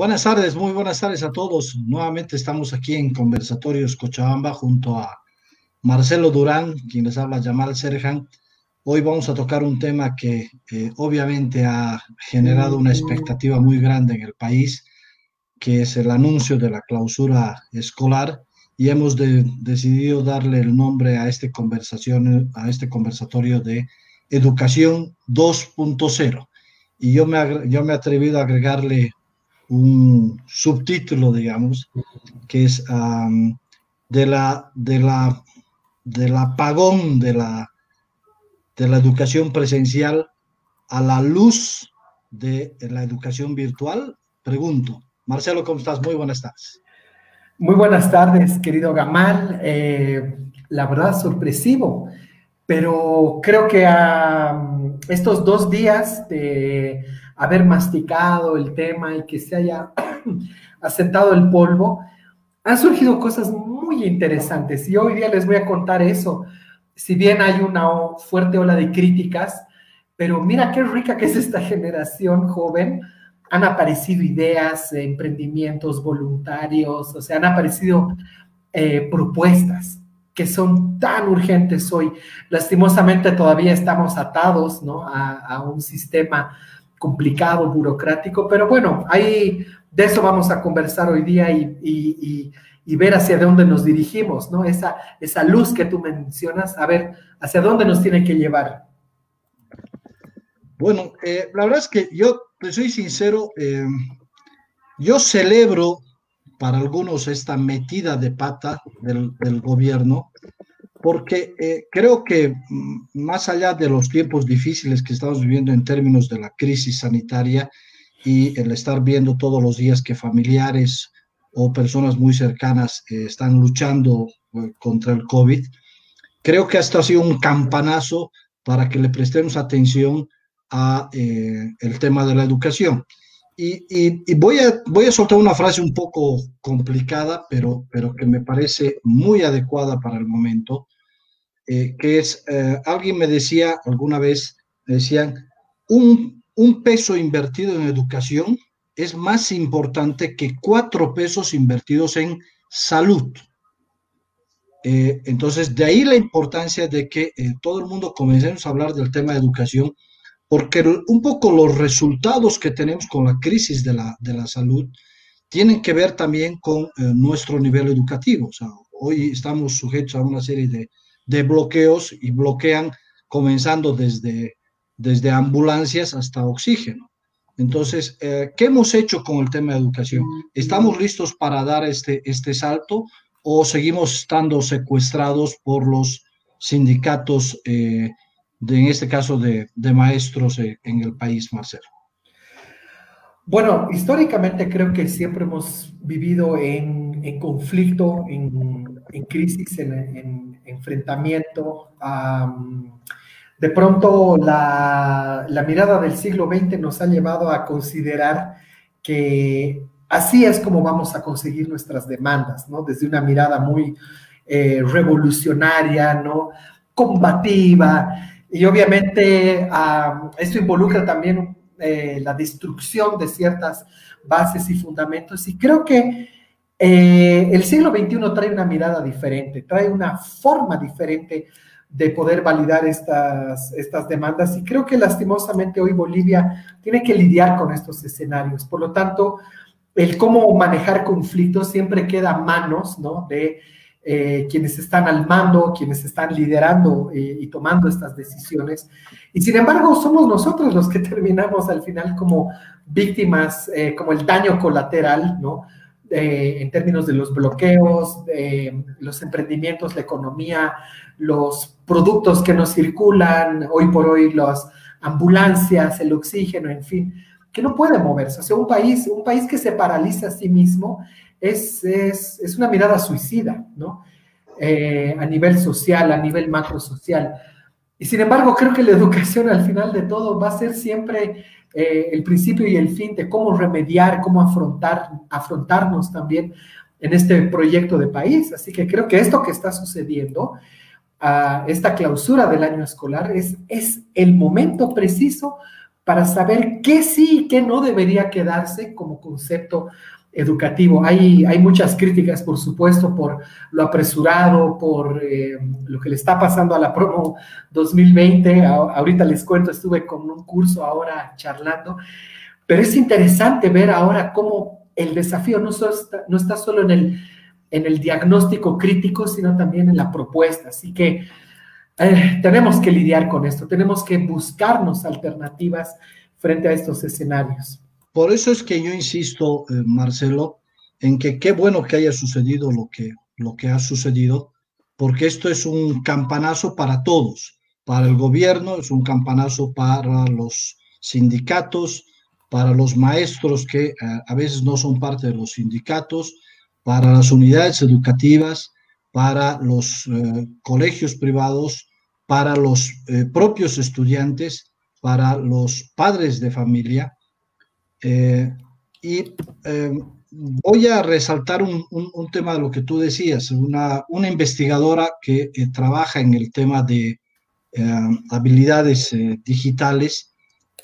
Buenas tardes, muy buenas tardes a todos. Nuevamente estamos aquí en Conversatorios Cochabamba junto a Marcelo Durán, quien les habla Yamal Serjan. Hoy vamos a tocar un tema que eh, obviamente ha generado una expectativa muy grande en el país, que es el anuncio de la clausura escolar y hemos decidido darle el nombre a este conversación, a este conversatorio de Educación 2.0. Y yo me, yo me he atrevido a agregarle un subtítulo, digamos, que es de la, de la, del apagón de la, de la educación presencial a la luz de la educación virtual. Pregunto, Marcelo, ¿cómo estás? Muy buenas tardes. Muy buenas tardes, querido Gamal. Eh, la verdad, sorpresivo, pero creo que a estos dos días de haber masticado el tema y que se haya asentado el polvo, han surgido cosas muy interesantes y hoy día les voy a contar eso. Si bien hay una fuerte ola de críticas, pero mira qué rica que es esta generación joven. Han aparecido ideas, emprendimientos voluntarios, o sea, han aparecido eh, propuestas que son tan urgentes hoy. Lastimosamente todavía estamos atados ¿no? a, a un sistema complicado, burocrático, pero bueno, ahí de eso vamos a conversar hoy día y, ver hacia dónde nos dirigimos, ¿no? Esa, esa luz que tú mencionas, a ver, hacia dónde nos tiene que llevar. Bueno, eh, la verdad es que yo, te soy sincero, eh, yo celebro para algunos esta metida de pata del, del gobierno, porque eh, creo que mm, más allá de los tiempos difíciles que estamos viviendo en términos de la crisis sanitaria y el estar viendo todos los días que familiares o personas muy cercanas eh, están luchando eh, contra el COVID, creo que esto ha sido un campanazo para que le prestemos atención a el tema de la educación. Y, voy, a, voy a soltar una frase un poco complicada, pero, pero que me parece muy adecuada para el momento, eh, que es, eh, alguien me decía alguna vez, decían, un, un peso invertido en educación es más importante que cuatro pesos invertidos en salud. Eh, entonces, de ahí la importancia de que todo el mundo comencemos a hablar del tema de educación porque un poco los resultados que tenemos con la crisis de la, de la salud tienen que ver también con eh, nuestro nivel educativo. Hoy estamos sujetos a una serie de, de bloqueos y bloquean comenzando desde, desde ambulancias hasta oxígeno. Entonces, eh, ¿qué hemos hecho con el tema de educación? ¿Estamos listos para dar este, este salto o seguimos estando secuestrados por los sindicatos eh, en este caso de, maestros eh, en el país, Marcelo? Bueno, históricamente creo que siempre hemos vivido en, conflicto, en, crisis, en, enfrentamiento. de pronto la, la, mirada del siglo XX nos ha llevado a considerar que así es como vamos a conseguir nuestras demandas, ¿no? Desde una mirada muy eh, revolucionaria, ¿no? Combativa, y obviamente esto involucra también eh, la destrucción de ciertas bases y fundamentos. Y creo que eh, el siglo XXI trae una mirada diferente, trae una forma diferente de poder validar estas, estas demandas. Y creo que lastimosamente hoy Bolivia tiene que lidiar con estos escenarios. Por lo tanto, el cómo manejar conflictos siempre queda a manos ¿no? de eh, quienes están al mando, quienes están liderando eh, y tomando estas decisiones. Y sin embargo, somos nosotros los que terminamos al final como víctimas, eh, como el daño colateral, ¿no? en términos de los bloqueos, los emprendimientos, la economía, los productos que nos circulan, hoy por hoy las ambulancias, el oxígeno, en fin, que no puede moverse. O sea, un país, un país que se paraliza a sí mismo es, es, una mirada suicida, ¿no? Eh, a nivel social, a nivel macro social. Y sin embargo, creo que la educación al final de todo va a ser siempre eh, el principio y el fin de cómo remediar, cómo afrontar, afrontarnos también en este proyecto de país. Así que creo que esto que está sucediendo, esta clausura del año escolar, es, es el momento preciso para saber qué sí y qué no debería quedarse como concepto educativo. Hay, hay muchas críticas, por supuesto, por lo apresurado, por eh, lo que le está pasando a la promo 2020. ahorita les cuento, estuve con un curso ahora charlando, pero es interesante ver ahora cómo el desafío no, está, no está solo en el, en el diagnóstico crítico, sino también en la propuesta. Así que eh, tenemos que lidiar con esto, tenemos que buscarnos alternativas frente a estos escenarios. Por eso es que yo insisto, eh, Marcelo, en que qué bueno que haya sucedido lo que, lo que ha sucedido, porque esto es un campanazo para todos, para el gobierno, es un campanazo para los sindicatos, para los maestros que eh, a veces no son parte de los sindicatos, para las unidades educativas, para los eh, colegios privados, para los propios estudiantes, para los padres de familia, eh, y eh, voy a resaltar un, tema de lo que tú decías, una, una investigadora que eh, trabaja en el tema de habilidades digitales,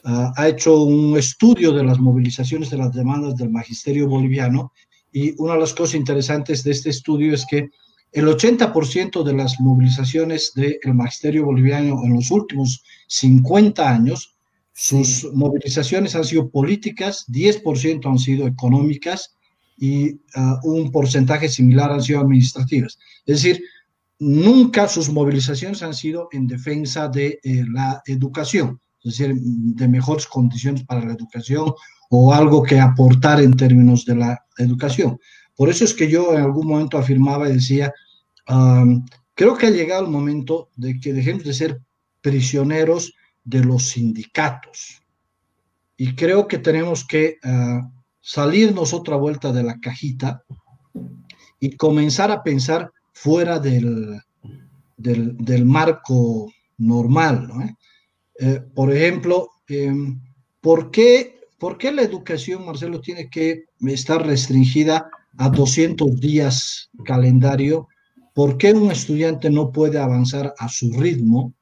ah, ha hecho un estudio de las movilizaciones de las demandas del magisterio boliviano y una de las cosas interesantes de este estudio es que el 80% de las movilizaciones del magisterio boliviano en los últimos 50 años sus movilizaciones han sido políticas, 10% han sido económicas y ah, un porcentaje similar han sido administrativas. Es decir, nunca sus movilizaciones han sido en defensa de eh, la educación, es decir, de mejores condiciones para la educación o algo que aportar en términos de la educación. Por eso es que yo en algún momento afirmaba y decía, creo que ha llegado el momento de que dejemos de ser prisioneros de los sindicatos. Y creo que tenemos que ah, salirnos otra vuelta de la cajita y comenzar a pensar fuera del, del, marco normal. Eh, por ejemplo, em, ¿por, qué, ¿por qué la educación, Marcelo, tiene que estar restringida a 200 días calendario? ¿Por qué un estudiante no puede avanzar a su ritmo?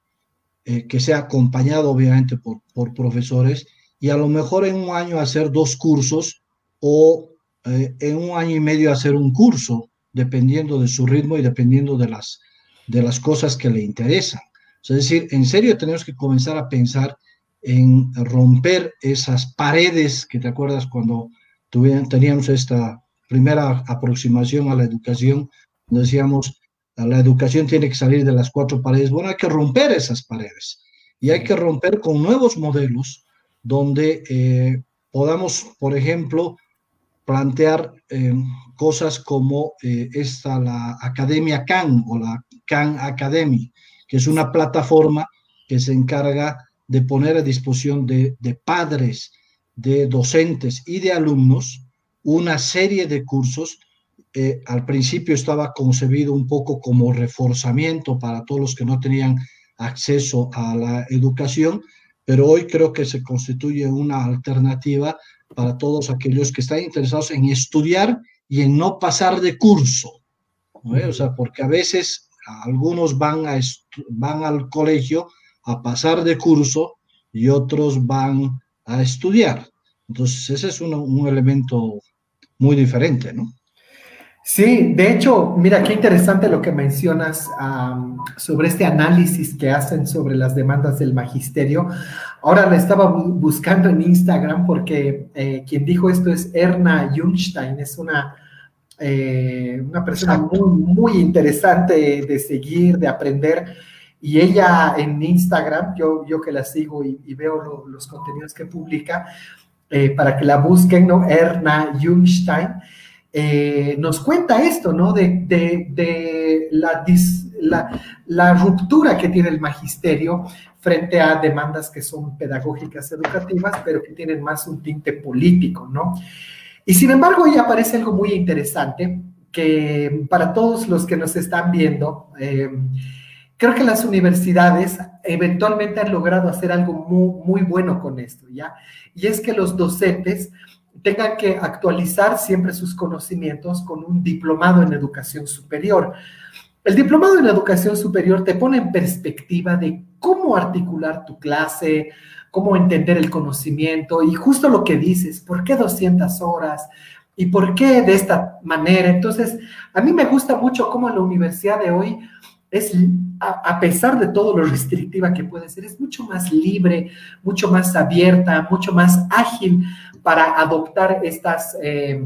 Eh, que sea acompañado obviamente por, por, profesores y a lo mejor en un año hacer dos cursos o eh, en un año y medio hacer un curso, dependiendo de su ritmo y dependiendo de las, de las cosas que le interesan. es decir, en serio tenemos que comenzar a pensar en romper esas paredes que te acuerdas cuando teníamos esta primera aproximación a la educación, decíamos, la educación tiene que salir de las cuatro paredes. Bueno, hay que romper esas paredes y hay que romper con nuevos modelos donde eh, podamos, por ejemplo, plantear eh, cosas como eh, esta, la Academia CAN o la CAN Academy, que es una plataforma que se encarga de poner a disposición de, de padres, de docentes y de alumnos una serie de cursos eh, al principio estaba concebido un poco como reforzamiento para todos los que no tenían acceso a la educación, pero hoy creo que se constituye una alternativa para todos aquellos que están interesados en estudiar y en no pasar de curso. O sea, porque a veces algunos van, a van al colegio a pasar de curso y otros van a estudiar. Entonces, ese es un elemento muy diferente, ¿no? Sí, de hecho, mira qué interesante lo que mencionas sobre este análisis que hacen sobre las demandas del magisterio. Ahora la estaba buscando en Instagram porque eh, quien dijo esto es Erna Jungstein, es una, eh, una persona muy, muy interesante de seguir, de aprender. Y ella en Instagram, yo, yo que la sigo y, veo los contenidos que publica, eh, para que la busquen, ¿no? Erna Jungstein. Eh, nos cuenta esto, ¿no? De, la, ruptura que tiene el magisterio frente a demandas que son pedagógicas educativas, pero que tienen más un tinte político, ¿no? Y sin embargo, ya aparece algo muy interesante que para todos los que nos están viendo, eh, creo que las universidades eventualmente han logrado hacer algo muy bueno con esto, ¿ya? Y es que los docentes tengan que actualizar siempre sus conocimientos con un diplomado en educación superior. el diplomado en educación superior te pone en perspectiva de cómo articular tu clase, cómo entender el conocimiento y justo lo que dices, ¿por qué 200 horas? ¿Y por qué de esta manera? Entonces, a mí me gusta mucho cómo la universidad de hoy es, a, pesar de todo lo restrictiva que puede ser, es mucho más libre, mucho más abierta, mucho más ágil para adoptar estas eh,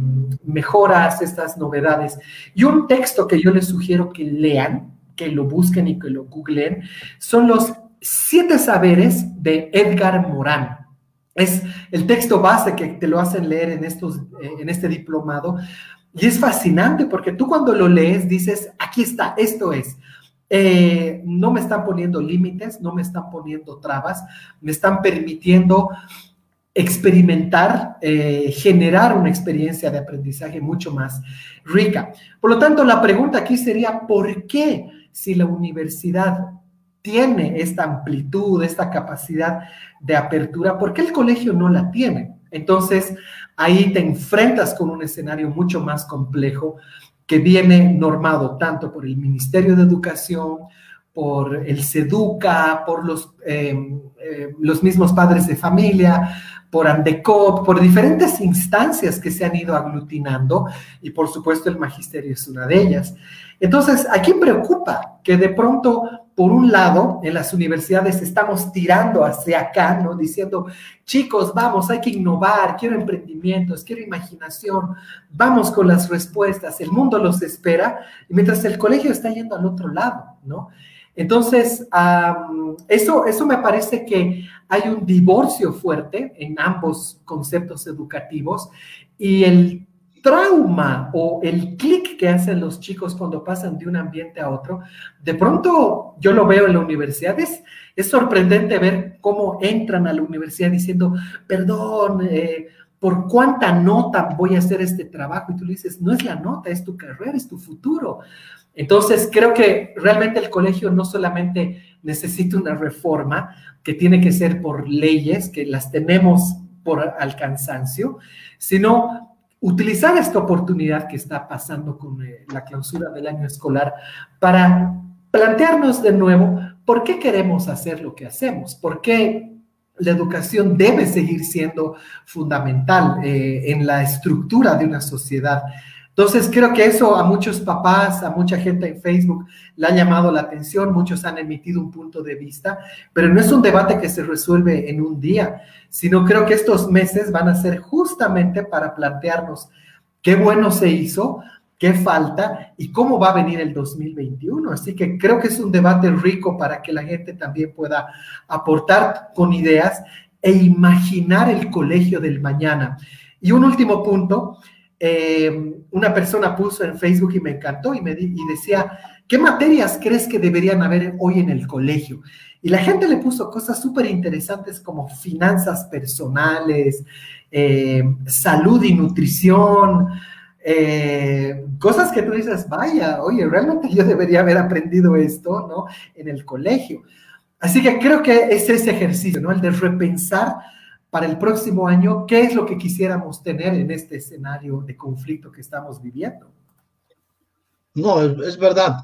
mejoras, estas novedades. Y un texto que yo les sugiero que lean, que lo busquen y que lo googleen, son los siete saberes de Edgar Morán. Es el texto base que te lo hacen leer en, estos, eh, en este diplomado. Y es fascinante porque tú cuando lo lees dices, aquí está, esto es. Eh, no me están poniendo límites, no me están poniendo trabas, me están permitiendo experimentar, eh, generar una experiencia de aprendizaje mucho más rica. Por lo tanto, la pregunta aquí sería, ¿por qué si la universidad tiene esta amplitud, esta capacidad de apertura, por qué el colegio no la tiene? Entonces, ahí te enfrentas con un escenario mucho más complejo que viene normado tanto por el Ministerio de Educación, por el SEDUCA, por los, eh, eh, los mismos padres de familia, por Andecop, por diferentes instancias que se han ido aglutinando y por supuesto el magisterio es una de ellas. Entonces, ¿a quién preocupa que de pronto, por un lado, en las universidades estamos tirando hacia acá, ¿no? Diciendo, chicos, vamos, hay que innovar, quiero emprendimientos, quiero imaginación, vamos con las respuestas, el mundo los espera, mientras el colegio está yendo al otro lado, ¿no? Entonces, eso, eso me parece que hay un divorcio fuerte en ambos conceptos educativos y el trauma o el clic que hacen los chicos cuando pasan de un ambiente a otro, de pronto yo lo veo en la universidad, es, sorprendente ver cómo entran a la universidad diciendo, perdón, eh, ¿por cuánta nota voy a hacer este trabajo? Y tú le dices, no es la nota, es tu carrera, es tu futuro. Entonces, creo que realmente el colegio no solamente necesita una reforma, que tiene que ser por leyes, que las tenemos por al cansancio, sino utilizar esta oportunidad que está pasando con eh, la clausura del año escolar para plantearnos de nuevo por qué queremos hacer lo que hacemos, por qué la educación debe seguir siendo fundamental eh, en la estructura de una sociedad. Entonces, creo que eso a muchos papás, a mucha gente en Facebook le ha llamado la atención, muchos han emitido un punto de vista, pero no es un debate que se resuelve en un día, sino creo que estos meses van a ser justamente para plantearnos qué bueno se hizo, qué falta y cómo va a venir el 2021. Así que creo que es un debate rico para que la gente también pueda aportar con ideas e imaginar el colegio del mañana. Y un último punto eh, una persona puso en Facebook y me encantó y me y decía, ¿qué materias crees que deberían haber hoy en el colegio? Y la gente le puso cosas súper interesantes como finanzas personales, eh, salud y nutrición, eh, cosas que tú dices, vaya, oye, realmente yo debería haber aprendido esto, ¿no? En el colegio. Así que creo que es ese ejercicio, ¿no? El de repensar para el próximo año, ¿qué es lo que quisiéramos tener en este escenario de conflicto que estamos viviendo? No, es, verdad.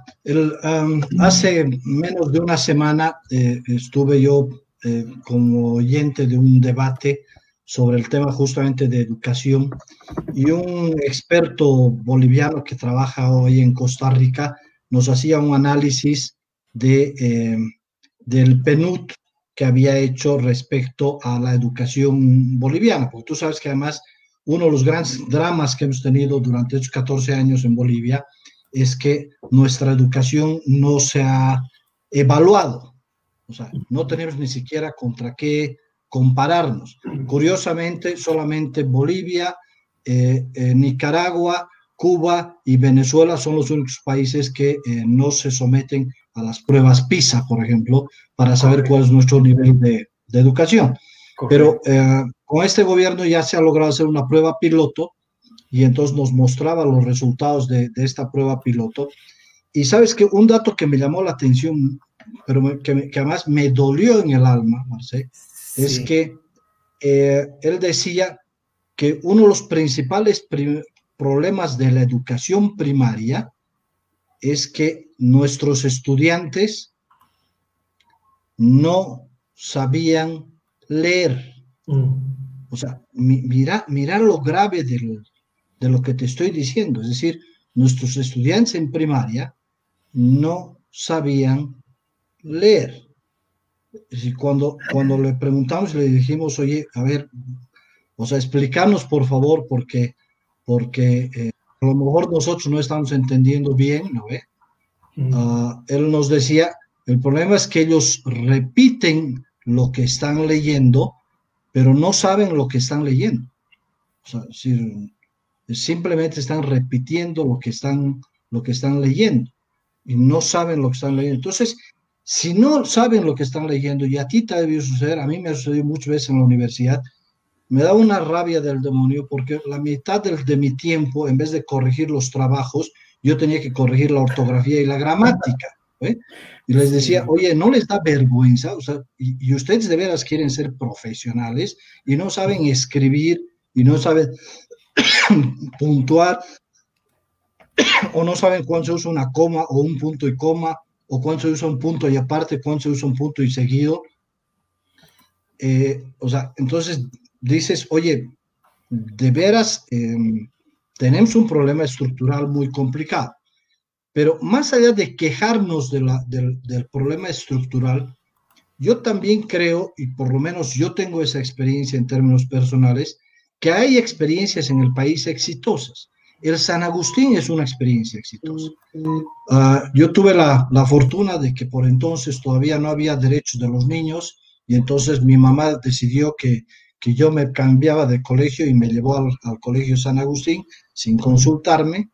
hace menos de una semana eh, estuve yo eh, como oyente de un debate sobre el tema justamente de educación. Y un experto boliviano que trabaja hoy en Costa Rica nos hacía un análisis de, eh, del PNUD, que había hecho respecto a la educación boliviana, porque tú sabes que además uno de los grandes dramas que hemos tenido durante estos 14 años en Bolivia es que nuestra educación no se ha evaluado, o sea, no tenemos ni siquiera contra qué compararnos. Curiosamente, solamente Bolivia, eh, eh, Nicaragua, Cuba y Venezuela son los únicos países que eh, no se someten a las pruebas PISA, por ejemplo, para saber cuál es nuestro nivel de, educación. Pero con este gobierno ya se ha logrado hacer una prueba piloto y entonces nos mostraba los resultados de, esta prueba piloto. Y sabes que un dato que me llamó la atención, pero que, además me dolió en el alma, Es que eh, él decía que uno de los principales problemas de la educación primaria es que nuestros estudiantes no sabían leer. Mm. O sea, mira, mira lo grave de lo que te estoy diciendo. Es decir, nuestros estudiantes en primaria no sabían leer. Es cuando, cuando le preguntamos, le dijimos, oye, a ver, o sea, explicarnos por favor, porque, porque eh, a lo mejor nosotros no estamos entendiendo bien, ¿no ve? Ah, él nos decía, el problema es que ellos repiten lo que están leyendo, pero no saben lo que están leyendo. O sea, simplemente están repitiendo lo que están, lo que están leyendo y no saben lo que están leyendo. Entonces, si no saben lo que están leyendo, y a ti te ha debido suceder, a mí me ha sucedido muchas veces en la universidad, me da una rabia del demonio porque la mitad de mi tiempo, en vez de corregir los trabajos, yo tenía que corregir la ortografía y la gramática. ¿eh? Y les decía, oye, ¿no les da vergüenza? O sea, y, y, ustedes de veras quieren ser profesionales y no saben escribir y no saben puntuar o no saben cuándo se usa una coma o un punto y coma o cuándo se usa un punto y aparte, cuándo se usa un punto y seguido. Eh, o sea, entonces dices, oye, de veras em, tenemos un problema estructural muy complicado. Pero más allá de quejarnos del, del problema estructural, yo también creo, y por lo menos yo tengo esa experiencia en términos personales, que hay experiencias en el país exitosas. El San Agustín es una experiencia exitosa. Uh, yo tuve la, la, fortuna de que por entonces todavía no había derechos de los niños y entonces mi mamá decidió que, que yo me cambiaba de colegio y me llevó al, al colegio San Agustín sin consultarme.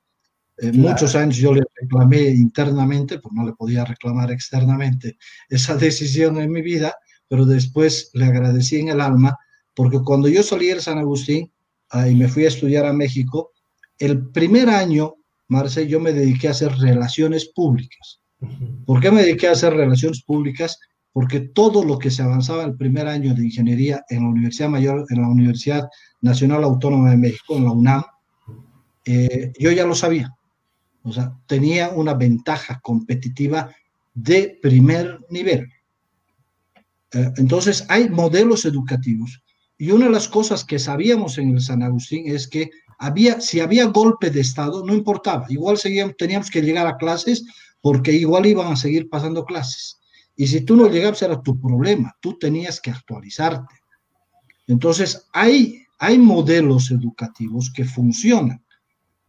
Eh, Muchos años yo le reclamé internamente, pues no le podía reclamar externamente esa decisión en mi vida, pero después le agradecí en el alma porque cuando yo salí de San Agustín y me fui a estudiar a México, el primer año, Marce, yo me dediqué a hacer relaciones públicas. ¿Por qué me dediqué a hacer relaciones públicas? Porque todo lo que se avanzaba el primer año de ingeniería en la Universidad Mayor, en la Universidad Nacional Autónoma de México, en la UNAM, eh, yo ya lo sabía. O sea, tenía una ventaja competitiva de primer nivel. Eh, entonces, hay modelos educativos. Y una de las cosas que sabíamos en el San Agustín es que había, si había golpe de Estado, no importaba, igual seguíamos, teníamos que llegar a clases porque igual iban a seguir pasando clases. Y si tú no llegabas era tu problema, tú tenías que actualizarte. Entonces, hay, hay modelos educativos que funcionan.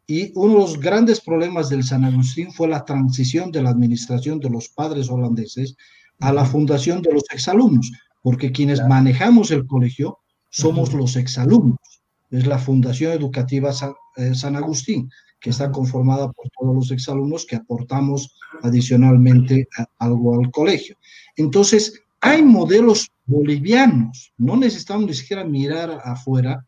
Y uno de los grandes problemas del San Agustín fue la transición de la administración de los padres holandeses a la fundación de los exalumnos, porque quienes manejamos el colegio somos los exalumnos es la Fundación Educativa eh, San, Agustín, que está conformada por todos los exalumnos que aportamos adicionalmente algo al colegio. Entonces, hay modelos bolivianos, no necesitamos ni siquiera mirar afuera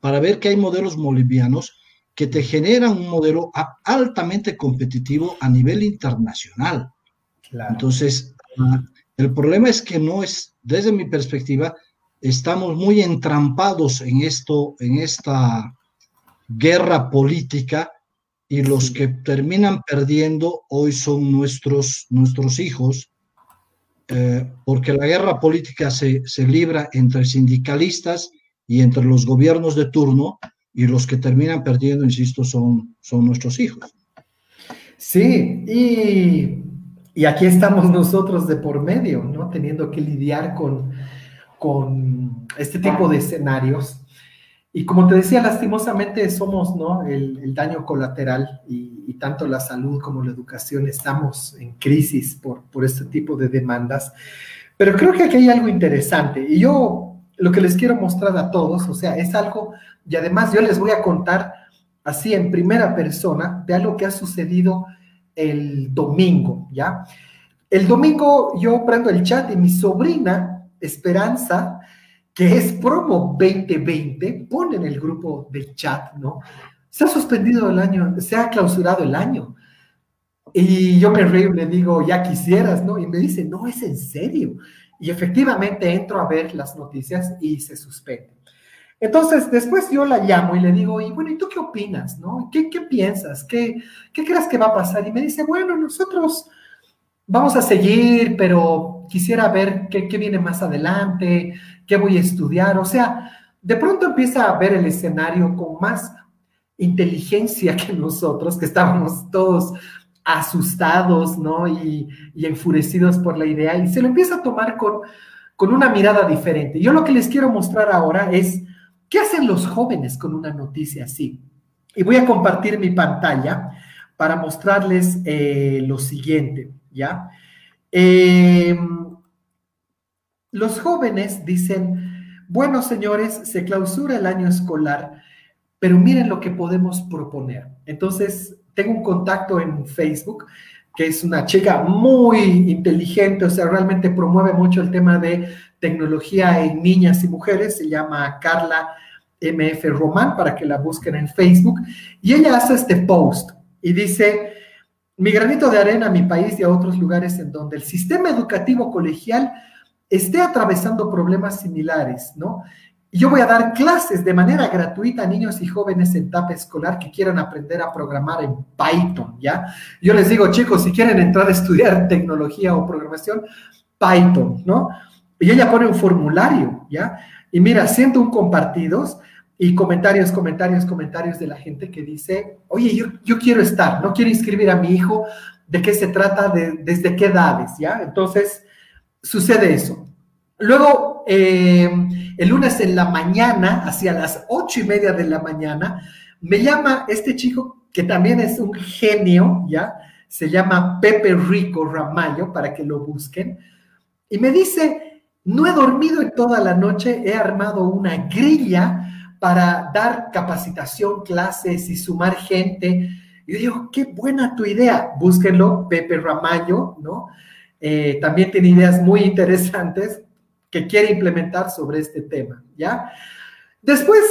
para ver que hay modelos bolivianos que te generan un modelo altamente competitivo a nivel internacional. Entonces, ah, el problema es que no es, desde mi perspectiva, estamos muy entrampados en esto, en esta guerra política y los que terminan perdiendo hoy son nuestros, nuestros hijos, eh, porque la guerra política se, se libra entre sindicalistas y entre los gobiernos de turno y los que terminan perdiendo, insisto, son, son nuestros hijos. Sí, y, y aquí estamos nosotros de por medio, ¿no? Teniendo que lidiar con con este tipo de escenarios. Y como te decía, lastimosamente somos ¿no? el, daño colateral y, tanto la salud como la educación estamos en crisis por, por este tipo de demandas. Pero creo que aquí hay algo interesante y yo lo que les quiero mostrar a todos, o sea, es algo, y además yo les voy a contar así en primera persona de algo que ha sucedido el domingo, ¿ya? El domingo yo prendo el chat y mi sobrina Esperanza, que es promo 2020, pone en el grupo de chat, ¿no? Se ha suspendido el año, se ha clausurado el año. Y yo me río y le digo, ya quisieras, ¿no? Y me dice, no, es en serio. Y efectivamente entro a ver las noticias y se suspende. Entonces, después yo la llamo y le digo, y bueno, ¿y tú qué opinas? ¿no? ¿Qué, qué piensas? ¿Qué, ¿Qué crees que va a pasar? Y me dice, bueno, nosotros vamos a seguir, pero quisiera ver qué, qué viene más adelante, qué voy a estudiar. O sea, de pronto empieza a ver el escenario con más inteligencia que nosotros, que estábamos todos asustados, ¿no? Y, y, enfurecidos por la idea, y se lo empieza a tomar con, con una mirada diferente. Yo lo que les quiero mostrar ahora es qué hacen los jóvenes con una noticia así. Y voy a compartir mi pantalla para mostrarles eh, lo siguiente, ¿ya? Eh, los jóvenes dicen, bueno, señores, se clausura el año escolar, pero miren lo que podemos proponer. Entonces, tengo un contacto en Facebook que es una chica muy inteligente, o sea, realmente promueve mucho el tema de tecnología en niñas y mujeres, se llama Carla MF Román, para que la busquen en Facebook, y ella hace este post y dice, mi granito de arena a mi país y a otros lugares en donde el sistema educativo colegial esté atravesando problemas similares, ¿no? Yo voy a dar clases de manera gratuita a niños y jóvenes en etapa escolar que quieran aprender a programar en Python, ¿ya? Yo les digo, chicos, si quieren entrar a estudiar tecnología o programación, Python, ¿no? Y ella pone un formulario, ¿ya? Y mira, siento un compartidos y comentarios, comentarios, comentarios de la gente que dice, oye, yo, yo quiero estar, no quiero inscribir a mi hijo, ¿de qué se trata? De, ¿Desde qué edades? ¿Ya? Entonces, sucede eso. Luego, eh, el lunes en la mañana, hacia las ocho y media de la mañana, me llama este chico que también es un genio, ¿ya? Se llama Pepe Rico Ramallo, para que lo busquen. Y me dice, no he dormido toda la noche, he armado una grilla para dar capacitación, clases y sumar gente. Y yo digo, qué buena tu idea. Búsquenlo, Pepe Ramallo, ¿no? Eh, también tiene ideas muy interesantes que quiere implementar sobre este tema, ¿ya? Después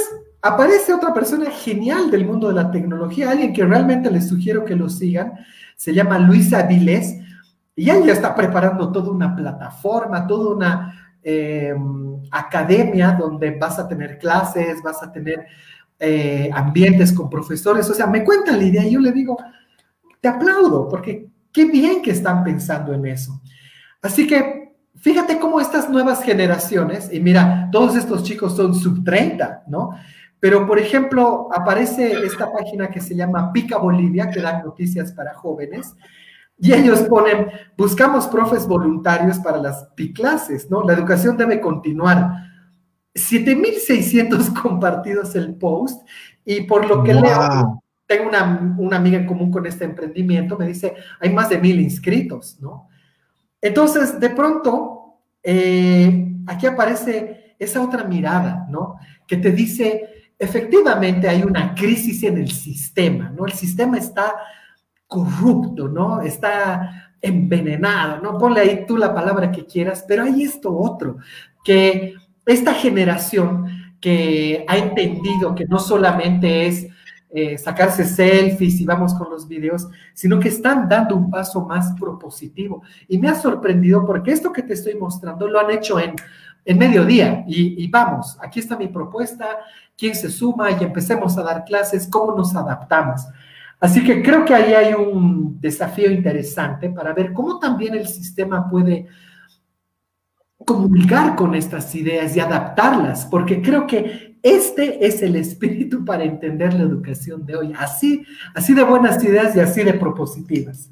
aparece otra persona genial del mundo de la tecnología, alguien que realmente les sugiero que lo sigan, se llama Luisa Vilés, y ella está preparando toda una plataforma, toda una eh, academia donde vas a tener clases, vas a tener eh, ambientes con profesores, o sea, me cuentan la idea y yo le digo, te aplaudo, porque qué bien que están pensando en eso. Así que fíjate cómo estas nuevas generaciones, y mira, todos estos chicos son sub 30, ¿no? Pero, por ejemplo, aparece esta página que se llama Pica Bolivia, que da noticias para jóvenes, y ellos ponen, buscamos profes voluntarios para las clases, ¿no? La educación debe continuar. 7.600 compartidos el post, y por lo que leo, tengo una, una, amiga en común con este emprendimiento, me dice, hay más de mil inscritos, ¿no? Entonces, de pronto, eh, aquí aparece esa otra mirada, ¿no? Que te dice, efectivamente hay una crisis en el sistema, ¿no? El sistema está corrupto, ¿no? Está envenenado, ¿no? Ponle ahí tú la palabra que quieras, pero hay esto otro, que esta generación que ha entendido que no solamente es eh, sacarse selfies y vamos con los videos, sino que están dando un paso más propositivo. Y me ha sorprendido porque esto que te estoy mostrando lo han hecho en, en mediodía y, y vamos, aquí está mi propuesta, quién se suma y empecemos a dar clases, cómo nos adaptamos. Así que creo que ahí hay un desafío interesante para ver cómo también el sistema puede comunicar con estas ideas y adaptarlas, porque creo que este es el espíritu para entender la educación de hoy, así, así de buenas ideas y así de propositivas.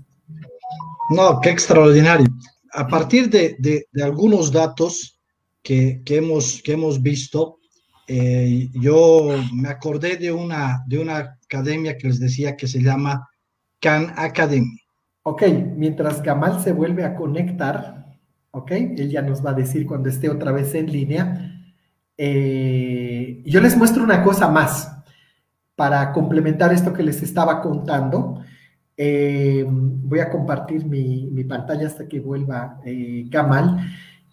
No, qué extraordinario. A partir de, algunos datos que, hemos, que hemos visto, eh, yo me acordé de una, de una academia que les decía que se llama Khan Academy. Ok, mientras Gamal se vuelve a conectar, ok, él ya nos va a decir cuando esté otra vez en línea. Eh, yo les muestro una cosa más para complementar esto que les estaba contando. Eh, voy a compartir mi, mi, pantalla hasta que vuelva Gamal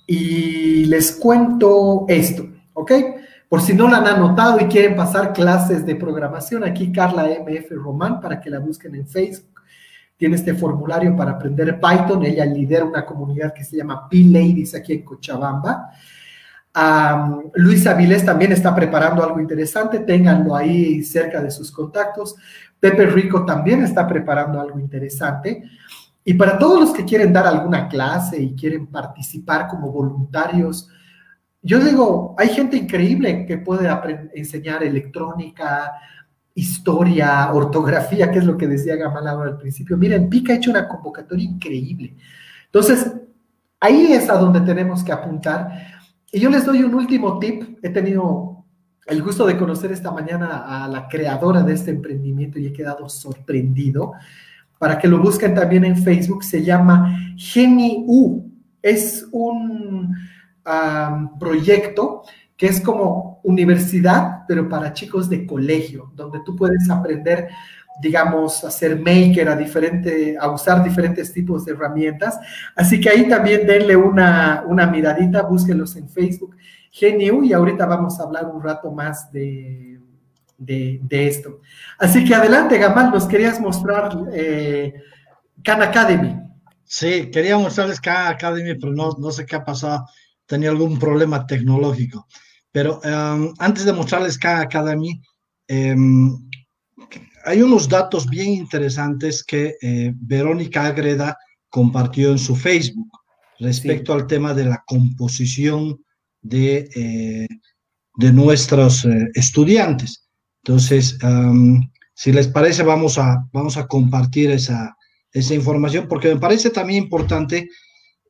y les cuento esto, ¿ok? Por si no la han anotado y quieren pasar clases de programación, aquí Carla MF Román para que la busquen en Facebook. Tiene este formulario para aprender Python. Ella lidera una comunidad que se llama P-Ladies aquí en Cochabamba Luis Avilés también está preparando algo interesante, ténganlo ahí cerca de sus contactos. Pepe Rico también está preparando algo interesante. Y para todos los que quieren dar alguna clase y quieren participar como voluntarios, yo digo, hay gente increíble que puede enseñar electrónica, historia, ortografía, que es lo que decía Gamal al principio. Miren, Pica ha hecho una convocatoria increíble. Entonces, ahí es a donde tenemos que apuntar. Y yo les doy un último tip. He tenido el gusto de conocer esta mañana a la creadora de este emprendimiento y he quedado sorprendido. Para que lo busquen también en Facebook, se llama GeniU. Es un proyecto que es como universidad, pero para chicos de colegio, donde tú puedes aprender, digamos, a ser maker, a, diferente, a usar diferentes tipos de herramientas. Así que ahí también denle una, una miradita, búsquenlos en Facebook, GNU, y ahorita vamos a hablar un rato más de, de, esto. Así que adelante, Gamal, nos querías mostrar eh, Khan Academy. Sí, quería mostrarles Khan Academy, pero no, no sé qué ha pasado tenía algún problema tecnológico. Pero em, antes de mostrarles cada Academy, em, hay unos datos bien interesantes que eh, Verónica Agreda compartió en su Facebook respecto al tema de la composición de, eh, de nuestros eh, estudiantes. Entonces, em, si les parece, vamos a, vamos a compartir esa, esa información porque me parece también importante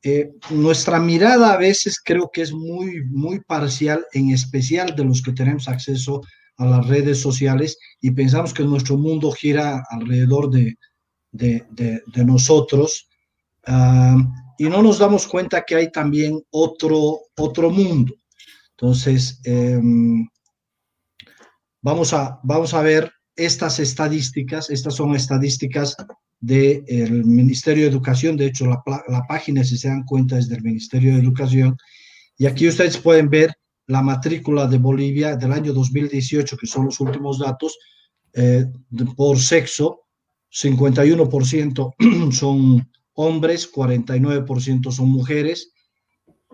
eh, nuestra mirada a veces creo que es muy, muy parcial, en especial de los que tenemos acceso a las redes sociales y pensamos que nuestro mundo gira alrededor de, de, nosotros ah, y no nos damos cuenta que hay también otro, otro mundo. Entonces, em, vamos, a, vamos a ver estas estadísticas, estas son estadísticas del Ministerio de Educación, de hecho la, la, página, si se dan cuenta, es del Ministerio de Educación, y aquí ustedes pueden ver la matrícula de Bolivia del año 2018, que son los últimos datos, eh, por sexo, 51% son hombres, 49% son mujeres,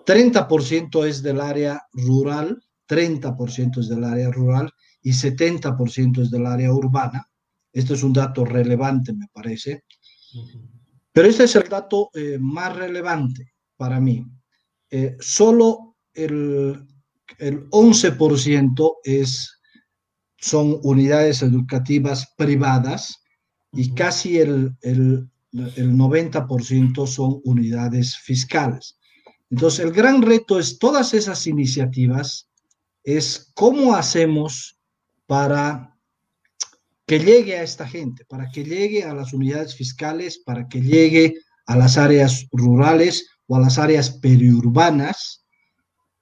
30% es del área rural, 30% es del área rural y 70% es del área urbana. Esto es un dato relevante, me parece. Pero este es el dato eh, más relevante para mí. Eh, solo el, el 11% es, son unidades educativas privadas y casi el, el, el 90% son unidades fiscales. Entonces, el gran reto es todas esas iniciativas, es cómo hacemos para que llegue a esta gente, para que llegue a las unidades fiscales, para que llegue a las áreas rurales o a las áreas periurbanas,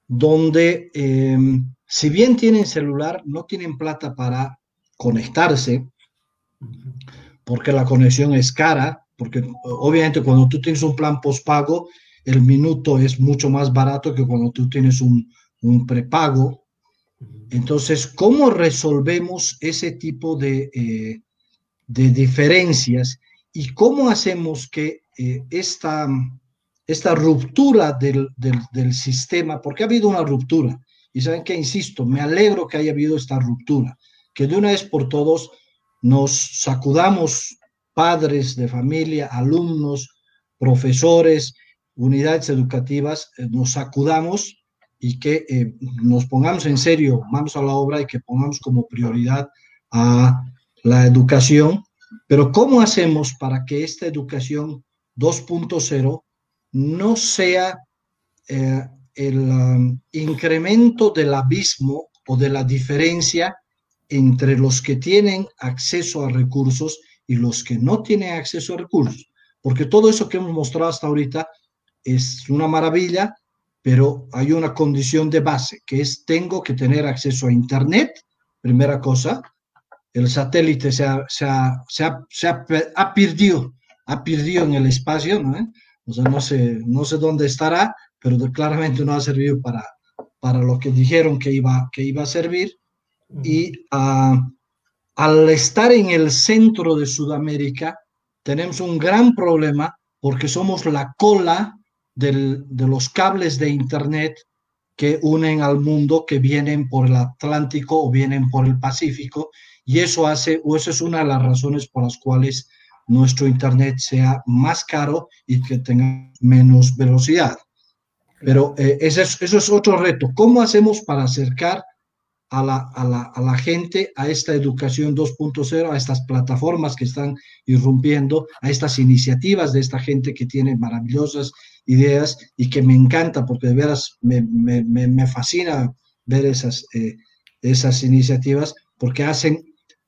donde em, si bien tienen celular, no tienen plata para conectarse, porque la conexión es cara, porque obviamente cuando tú tienes un plan postpago, el minuto es mucho más barato que cuando tú tienes un, un prepago, entonces, ¿cómo resolvemos ese tipo de, eh, de diferencias y cómo hacemos que eh, esta, esta ruptura del, del, sistema, porque ha habido una ruptura, y saben que, insisto, me alegro que haya habido esta ruptura, que de una vez por todos nos sacudamos padres de familia, alumnos, profesores, unidades educativas, eh, nos sacudamos y que eh, nos pongamos en serio, vamos a la obra y que pongamos como prioridad a la educación. Pero ¿cómo hacemos para que esta educación 2.0 no sea eh, el um, incremento del abismo o de la diferencia entre los que tienen acceso a recursos y los que no tienen acceso a recursos? Porque todo eso que hemos mostrado hasta ahorita es una maravilla, pero hay una condición de base, que es tengo que tener acceso a Internet, primera cosa. El satélite se ha, se ha, se ha, se ha, ha perdido, ha perdido en el espacio, ¿no? O sea, no sé, no sé dónde estará, pero claramente no ha servido para, para lo que dijeron que iba, que iba a servir. Y uh, al estar en el centro de Sudamérica, tenemos un gran problema porque somos la cola de los cables de Internet que unen al mundo, que vienen por el Atlántico o vienen por el Pacífico, y eso hace, o eso es una de las razones por las cuales nuestro Internet sea más caro y que tenga menos velocidad. Pero eh, eso es otro reto. ¿Cómo hacemos para acercar a la, a la, a la gente a esta educación 2.0, a estas plataformas que están irrumpiendo, a estas iniciativas de esta gente que tiene maravillosas ideas y que me encanta porque de veras me, me, me fascina ver esas, eh, esas iniciativas porque hacen,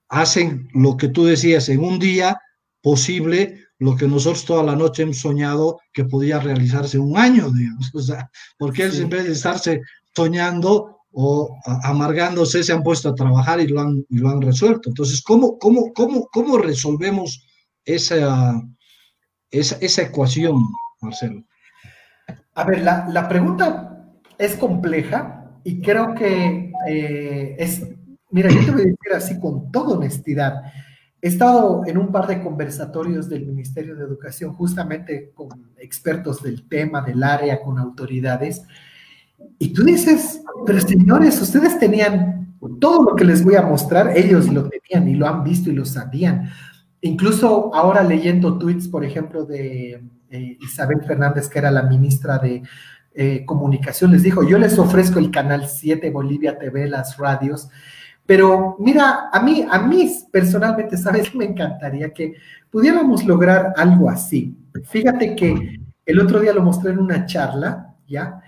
hacen lo que tú decías en un día posible lo que nosotros toda la noche hemos soñado que podía realizarse un año, digamos. O sea, porque ellos en vez de estarse soñando, o amargándose se han puesto a trabajar y lo han, lo han resuelto. Entonces, ¿cómo, cómo, cómo, cómo resolvemos esa, esa, esa ecuación, Marcelo? A ver, la, la, pregunta es compleja y creo que eh, es, mira, yo te voy a decir así con toda honestidad. He estado en un par de conversatorios del Ministerio de Educación justamente con expertos del tema, del área, con autoridades, y tú dices, pero señores, ustedes tenían todo lo que les voy a mostrar, ellos lo tenían y lo han visto y lo sabían. Incluso ahora leyendo tweets, por ejemplo, de eh, Isabel Fernández, que era la ministra de eh, Comunicación, les dijo, yo les ofrezco el canal 7 Bolivia TV, las radios, pero mira, a mí, a mí personalmente, ¿sabes? Me encantaría que pudiéramos lograr algo así. Fíjate que el otro día lo mostré en una charla, ¿ya?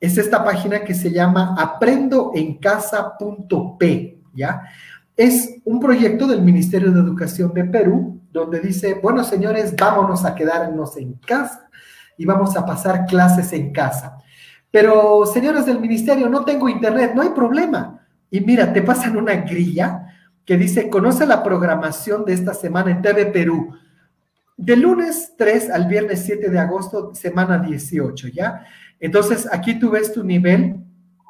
Es esta página que se llama aprendoencasa.p, ¿ya? Es un proyecto del Ministerio de Educación de Perú, donde dice, bueno, señores, vámonos a quedarnos en casa y vamos a pasar clases en casa. Pero, señores del ministerio, no tengo internet, no hay problema. Y mira, te pasan una grilla que dice, conoce la programación de esta semana en TV Perú. De lunes 3 al viernes 7 de agosto, semana 18, ¿ya? Entonces, aquí tú ves tu nivel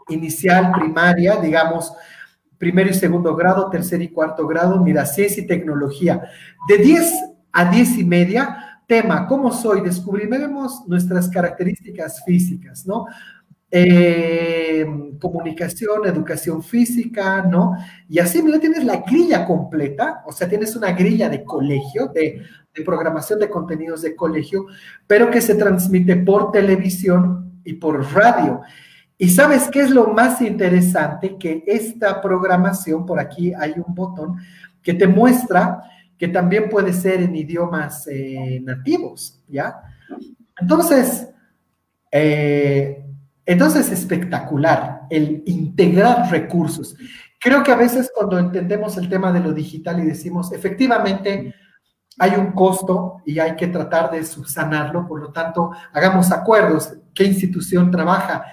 inicial, primaria, digamos, primero y segundo grado, tercer y cuarto grado, mira, ciencia y tecnología. De 10 a 10 y media, tema, ¿cómo soy? Descubriremos nuestras características físicas, ¿no? Eh, comunicación, educación física, ¿no? Y así, mira, tienes la grilla completa, o sea, tienes una grilla de colegio, de, de programación de contenidos de colegio, pero que se transmite por televisión y por radio. ¿Y sabes qué es lo más interesante? Que esta programación, por aquí hay un botón que te muestra que también puede ser en idiomas eh, nativos, ¿ya? Entonces, eh, entonces espectacular el integrar recursos. Creo que a veces cuando entendemos el tema de lo digital y decimos, efectivamente, hay un costo y hay que tratar de subsanarlo, por lo tanto, hagamos acuerdos, qué institución trabaja,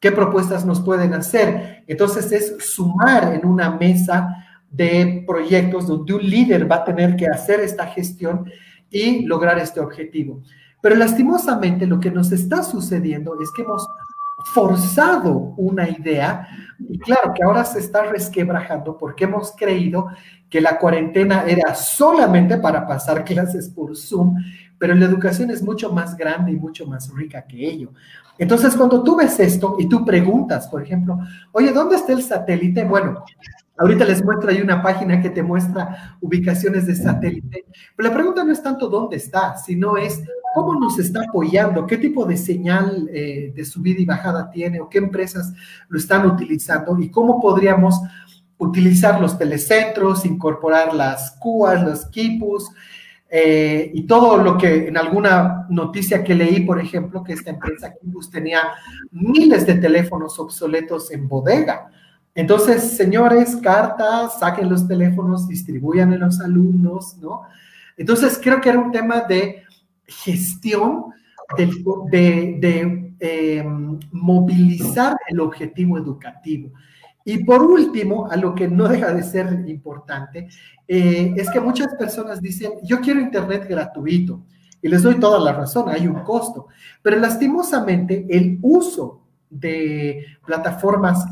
qué propuestas nos pueden hacer. Entonces es sumar en una mesa de proyectos donde un líder va a tener que hacer esta gestión y lograr este objetivo. Pero lastimosamente lo que nos está sucediendo es que hemos forzado una idea y claro que ahora se está resquebrajando porque hemos creído que la cuarentena era solamente para pasar clases por Zoom, pero la educación es mucho más grande y mucho más rica que ello. Entonces, cuando tú ves esto y tú preguntas, por ejemplo, oye, ¿dónde está el satélite? Bueno, ahorita les muestro ahí una página que te muestra ubicaciones de satélite, pero la pregunta no es tanto dónde está, sino es cómo nos está apoyando, qué tipo de señal eh, de subida y bajada tiene o qué empresas lo están utilizando y cómo podríamos utilizar los telecentros, incorporar las CUAS, los KIPUS eh, y todo lo que en alguna noticia que leí, por ejemplo, que esta empresa KIPUS tenía miles de teléfonos obsoletos en bodega. Entonces, señores, cartas, saquen los teléfonos, distribuyan a los alumnos, ¿no? Entonces, creo que era un tema de gestión, de, em, movilizar el objetivo educativo. Y por último, a lo que no deja de ser importante, eh, es que muchas personas dicen, yo quiero Internet gratuito. Y les doy toda la razón, hay un costo. Pero lastimosamente el uso de plataformas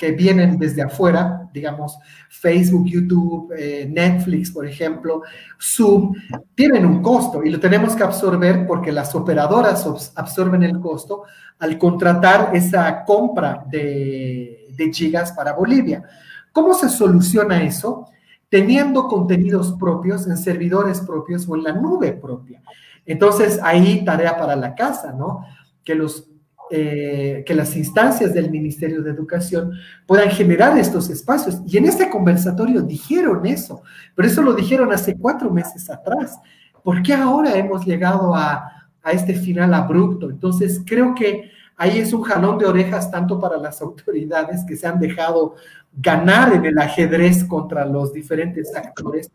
que vienen desde afuera, digamos, Facebook, YouTube, eh, Netflix, por ejemplo, Zoom, tienen un costo y lo tenemos que absorber porque las operadoras absorben el costo al contratar esa compra de, de gigas para Bolivia. ¿Cómo se soluciona eso? Teniendo contenidos propios en servidores propios o en la nube propia. Entonces, ahí tarea para la casa, ¿no? Que los eh, que las instancias del Ministerio de Educación puedan generar estos espacios. Y en este conversatorio dijeron eso, pero eso lo dijeron hace cuatro meses atrás. ¿Por qué ahora hemos llegado a, a este final abrupto? Entonces, creo que ahí es un jalón de orejas tanto para las autoridades que se han dejado ganar en el ajedrez contra los diferentes actores,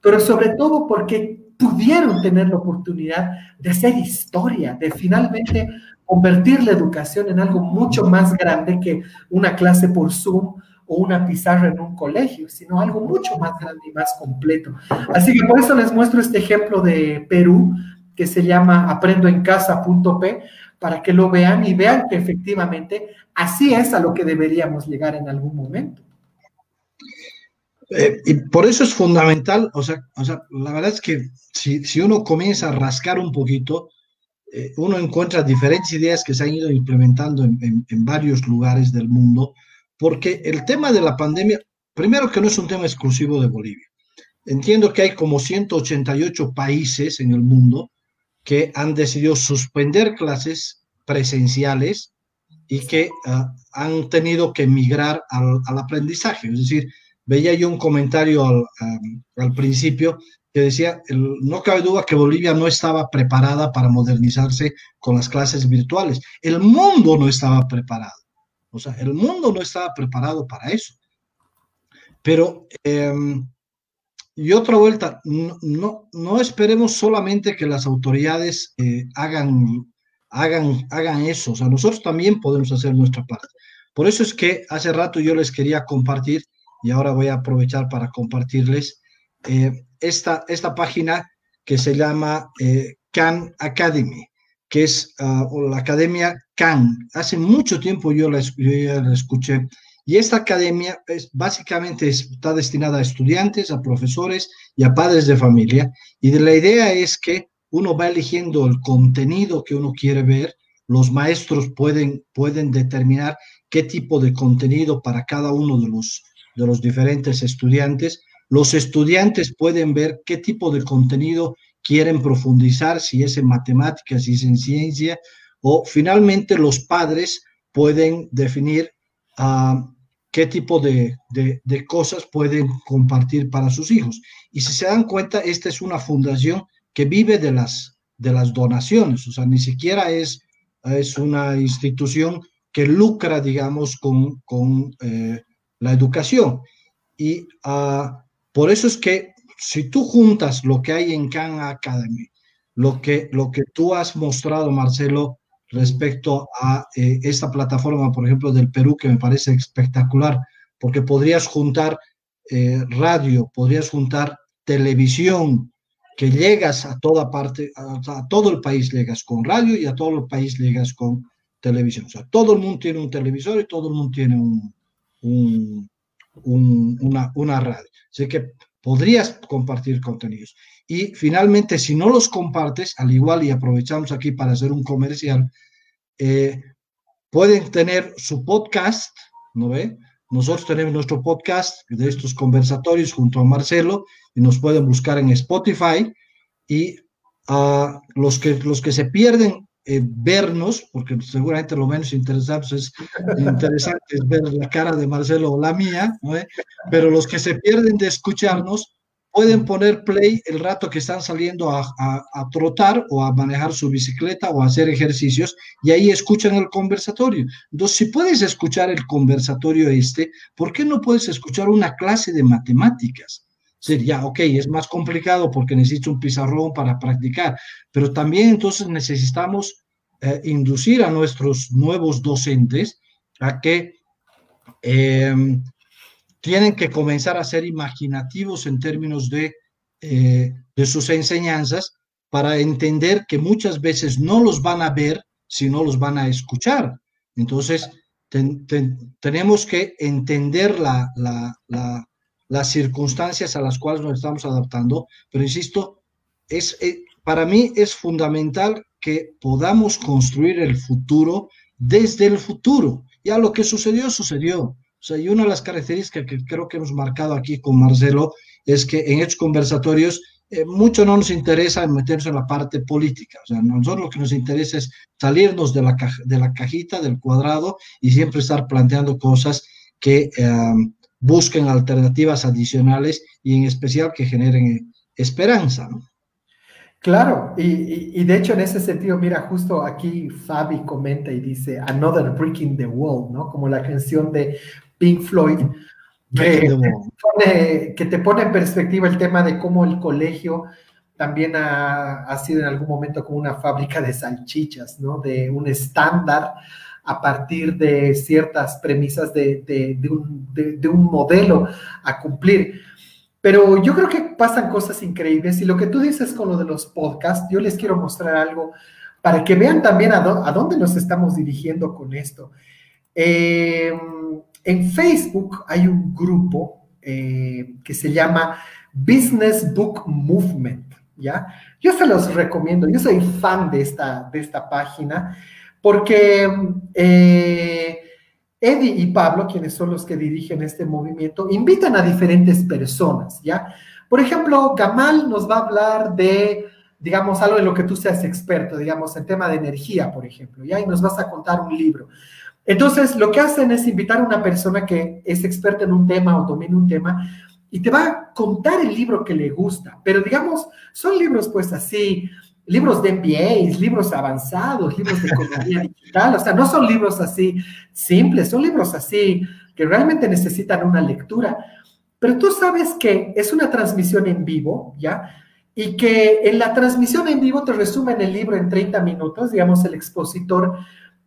pero sobre todo porque pudieron tener la oportunidad de hacer historia, de finalmente convertir la educación en algo mucho más grande que una clase por Zoom o una pizarra en un colegio, sino algo mucho más grande y más completo. Así que por eso les muestro este ejemplo de Perú, que se llama aprendoencasa.p, para que lo vean y vean que efectivamente así es a lo que deberíamos llegar en algún momento. Eh, y por eso es fundamental, o sea, o sea la verdad es que si, si uno comienza a rascar un poquito, eh, uno encuentra diferentes ideas que se han ido implementando en, en, varios lugares del mundo, porque el tema de la pandemia, primero que no es un tema exclusivo de Bolivia. Entiendo que hay como 188 países en el mundo que han decidido suspender clases presenciales y que uh, han tenido que migrar al, al, aprendizaje. Es decir, veía yo un comentario al, um, al principio que decía, el, no cabe duda que Bolivia no estaba preparada para modernizarse con las clases virtuales. El mundo no estaba preparado. O sea, el mundo no estaba preparado para eso. Pero, eh, y otra vuelta, no, no, no, esperemos solamente que las autoridades eh, hagan, hagan, hagan eso. O sea, nosotros también podemos hacer nuestra parte. Por eso es que hace rato yo les quería compartir, y ahora voy a aprovechar para compartirles, eh, esta, esta página que se llama eh, Khan Academy, que es uh, la Academia Khan. Hace mucho tiempo yo la, la escuché. Y esta academia es, básicamente está destinada a estudiantes, a profesores y a padres de familia. Y la idea es que uno va eligiendo el contenido que uno quiere ver. Los maestros pueden, pueden determinar qué tipo de contenido para cada uno de los, de los diferentes estudiantes los estudiantes pueden ver qué tipo de contenido quieren profundizar, si es en matemáticas, si es en ciencia, o finalmente los padres pueden definir uh, qué tipo de, de, de, cosas pueden compartir para sus hijos. Y si se dan cuenta, esta es una fundación que vive de las, de las donaciones, o sea, ni siquiera es, es una institución que lucra, digamos, con, con eh, la educación. Y uh, por eso es que si tú juntas lo que hay en Khan Academy, lo que, lo que tú has mostrado, Marcelo, respecto a eh, esta plataforma, por ejemplo, del Perú, que me parece espectacular, porque podrías juntar eh, radio, podrías juntar televisión, que llegas a toda parte, a, todo el país llegas con radio y a todo el país llegas con televisión. O sea, todo el mundo tiene un televisor y todo el mundo tiene un, un, un, una, una radio. Así que podrías compartir contenidos. Y finalmente, si no los compartes, al igual y aprovechamos aquí para hacer un comercial, eh, pueden tener su podcast, ¿no ve? Nosotros tenemos nuestro podcast de estos conversatorios junto a Marcelo y nos pueden buscar en Spotify y uh, los, que, los que se pierden eh, vernos, porque seguramente lo menos interesante es, interesante es ver la cara de Marcelo o la mía, ¿no? pero los que se pierden de escucharnos pueden poner play el rato que están saliendo a, a, a, trotar o a manejar su bicicleta o a hacer ejercicios y ahí escuchan el conversatorio. Entonces, si puedes escuchar el conversatorio este, ¿por qué no puedes escuchar una clase de matemáticas? Sería, ok, es más complicado porque necesito un pizarrón para practicar, pero también entonces necesitamos eh, inducir a nuestros nuevos docentes a que eh, tienen que comenzar a ser imaginativos en términos de, eh, de sus enseñanzas para entender que muchas veces no los van a ver, sino los van a escuchar. Entonces, tenemos que entender la, las circunstancias a las cuales nos estamos adaptando, pero insisto, es, eh, para mí es fundamental que podamos construir el futuro desde el futuro. Ya lo que sucedió, sucedió. O sea, y una de las características que creo que hemos marcado aquí con Marcelo es que en estos conversatorios eh, mucho no nos interesa meternos en la parte política. O sea, nosotros lo que nos interesa es salirnos de la, de la cajita, del cuadrado y siempre estar planteando cosas que em, busquen alternativas adicionales y en especial que generen esperanza. Claro, y, y, de hecho en ese sentido, mira, justo aquí Fabi comenta y dice Another Breaking the Wall, ¿no? Como la canción de Pink Floyd, que, te pone en perspectiva el tema de cómo el colegio también ha, sido en algún momento como una fábrica de salchichas, ¿no? De un estándar a partir de ciertas premisas de, un, de, un, modelo a cumplir. Pero yo creo que pasan cosas increíbles y lo que tú dices con lo de los podcasts, yo les quiero mostrar algo para que vean también a, a dónde nos estamos dirigiendo con esto. Eh, en Facebook hay un grupo eh, que se llama Business Book Movement, ¿ya? Yo se los recomiendo, yo soy fan de esta, de esta página porque eh, Eddie y Pablo, quienes son los que dirigen este movimiento, invitan a diferentes personas, ¿ya? Por ejemplo, Gamal nos va a hablar de, digamos, algo en lo que tú seas experto, digamos, en tema de energía, por ejemplo, ¿ya? Y nos vas a contar un libro. Entonces, lo que hacen es invitar a una persona que es experta en un tema o domina un tema y te va a contar el libro que le gusta. Pero digamos, son libros pues así, libros de MBA, libros avanzados, libros de economía digital, o sea, no son libros así simples, son libros así que realmente necesitan una lectura. Pero tú sabes que es una transmisión en vivo, ¿ya? Y que en la transmisión en vivo te resumen el libro en 30 minutos, digamos, el expositor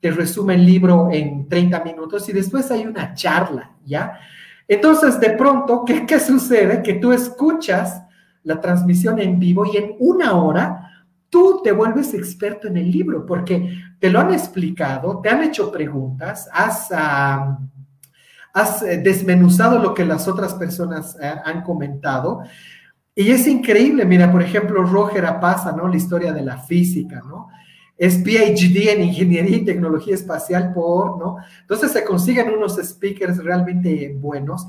te resume el libro en 30 minutos y después hay una charla, ¿ya? Entonces, de pronto, ¿qué, ¿qué, sucede? Que tú escuchas la transmisión en vivo y en una hora tú te vuelves experto en el libro porque te lo han explicado, te han hecho preguntas, has, eh, desmenuzado lo que las otras personas eh, han comentado. Y es increíble, mira, por ejemplo, Roger Apaza, ¿no? La historia de la física, ¿no? es PhD en Ingeniería y Tecnología Espacial por, ¿no? Entonces se consiguen unos speakers realmente buenos.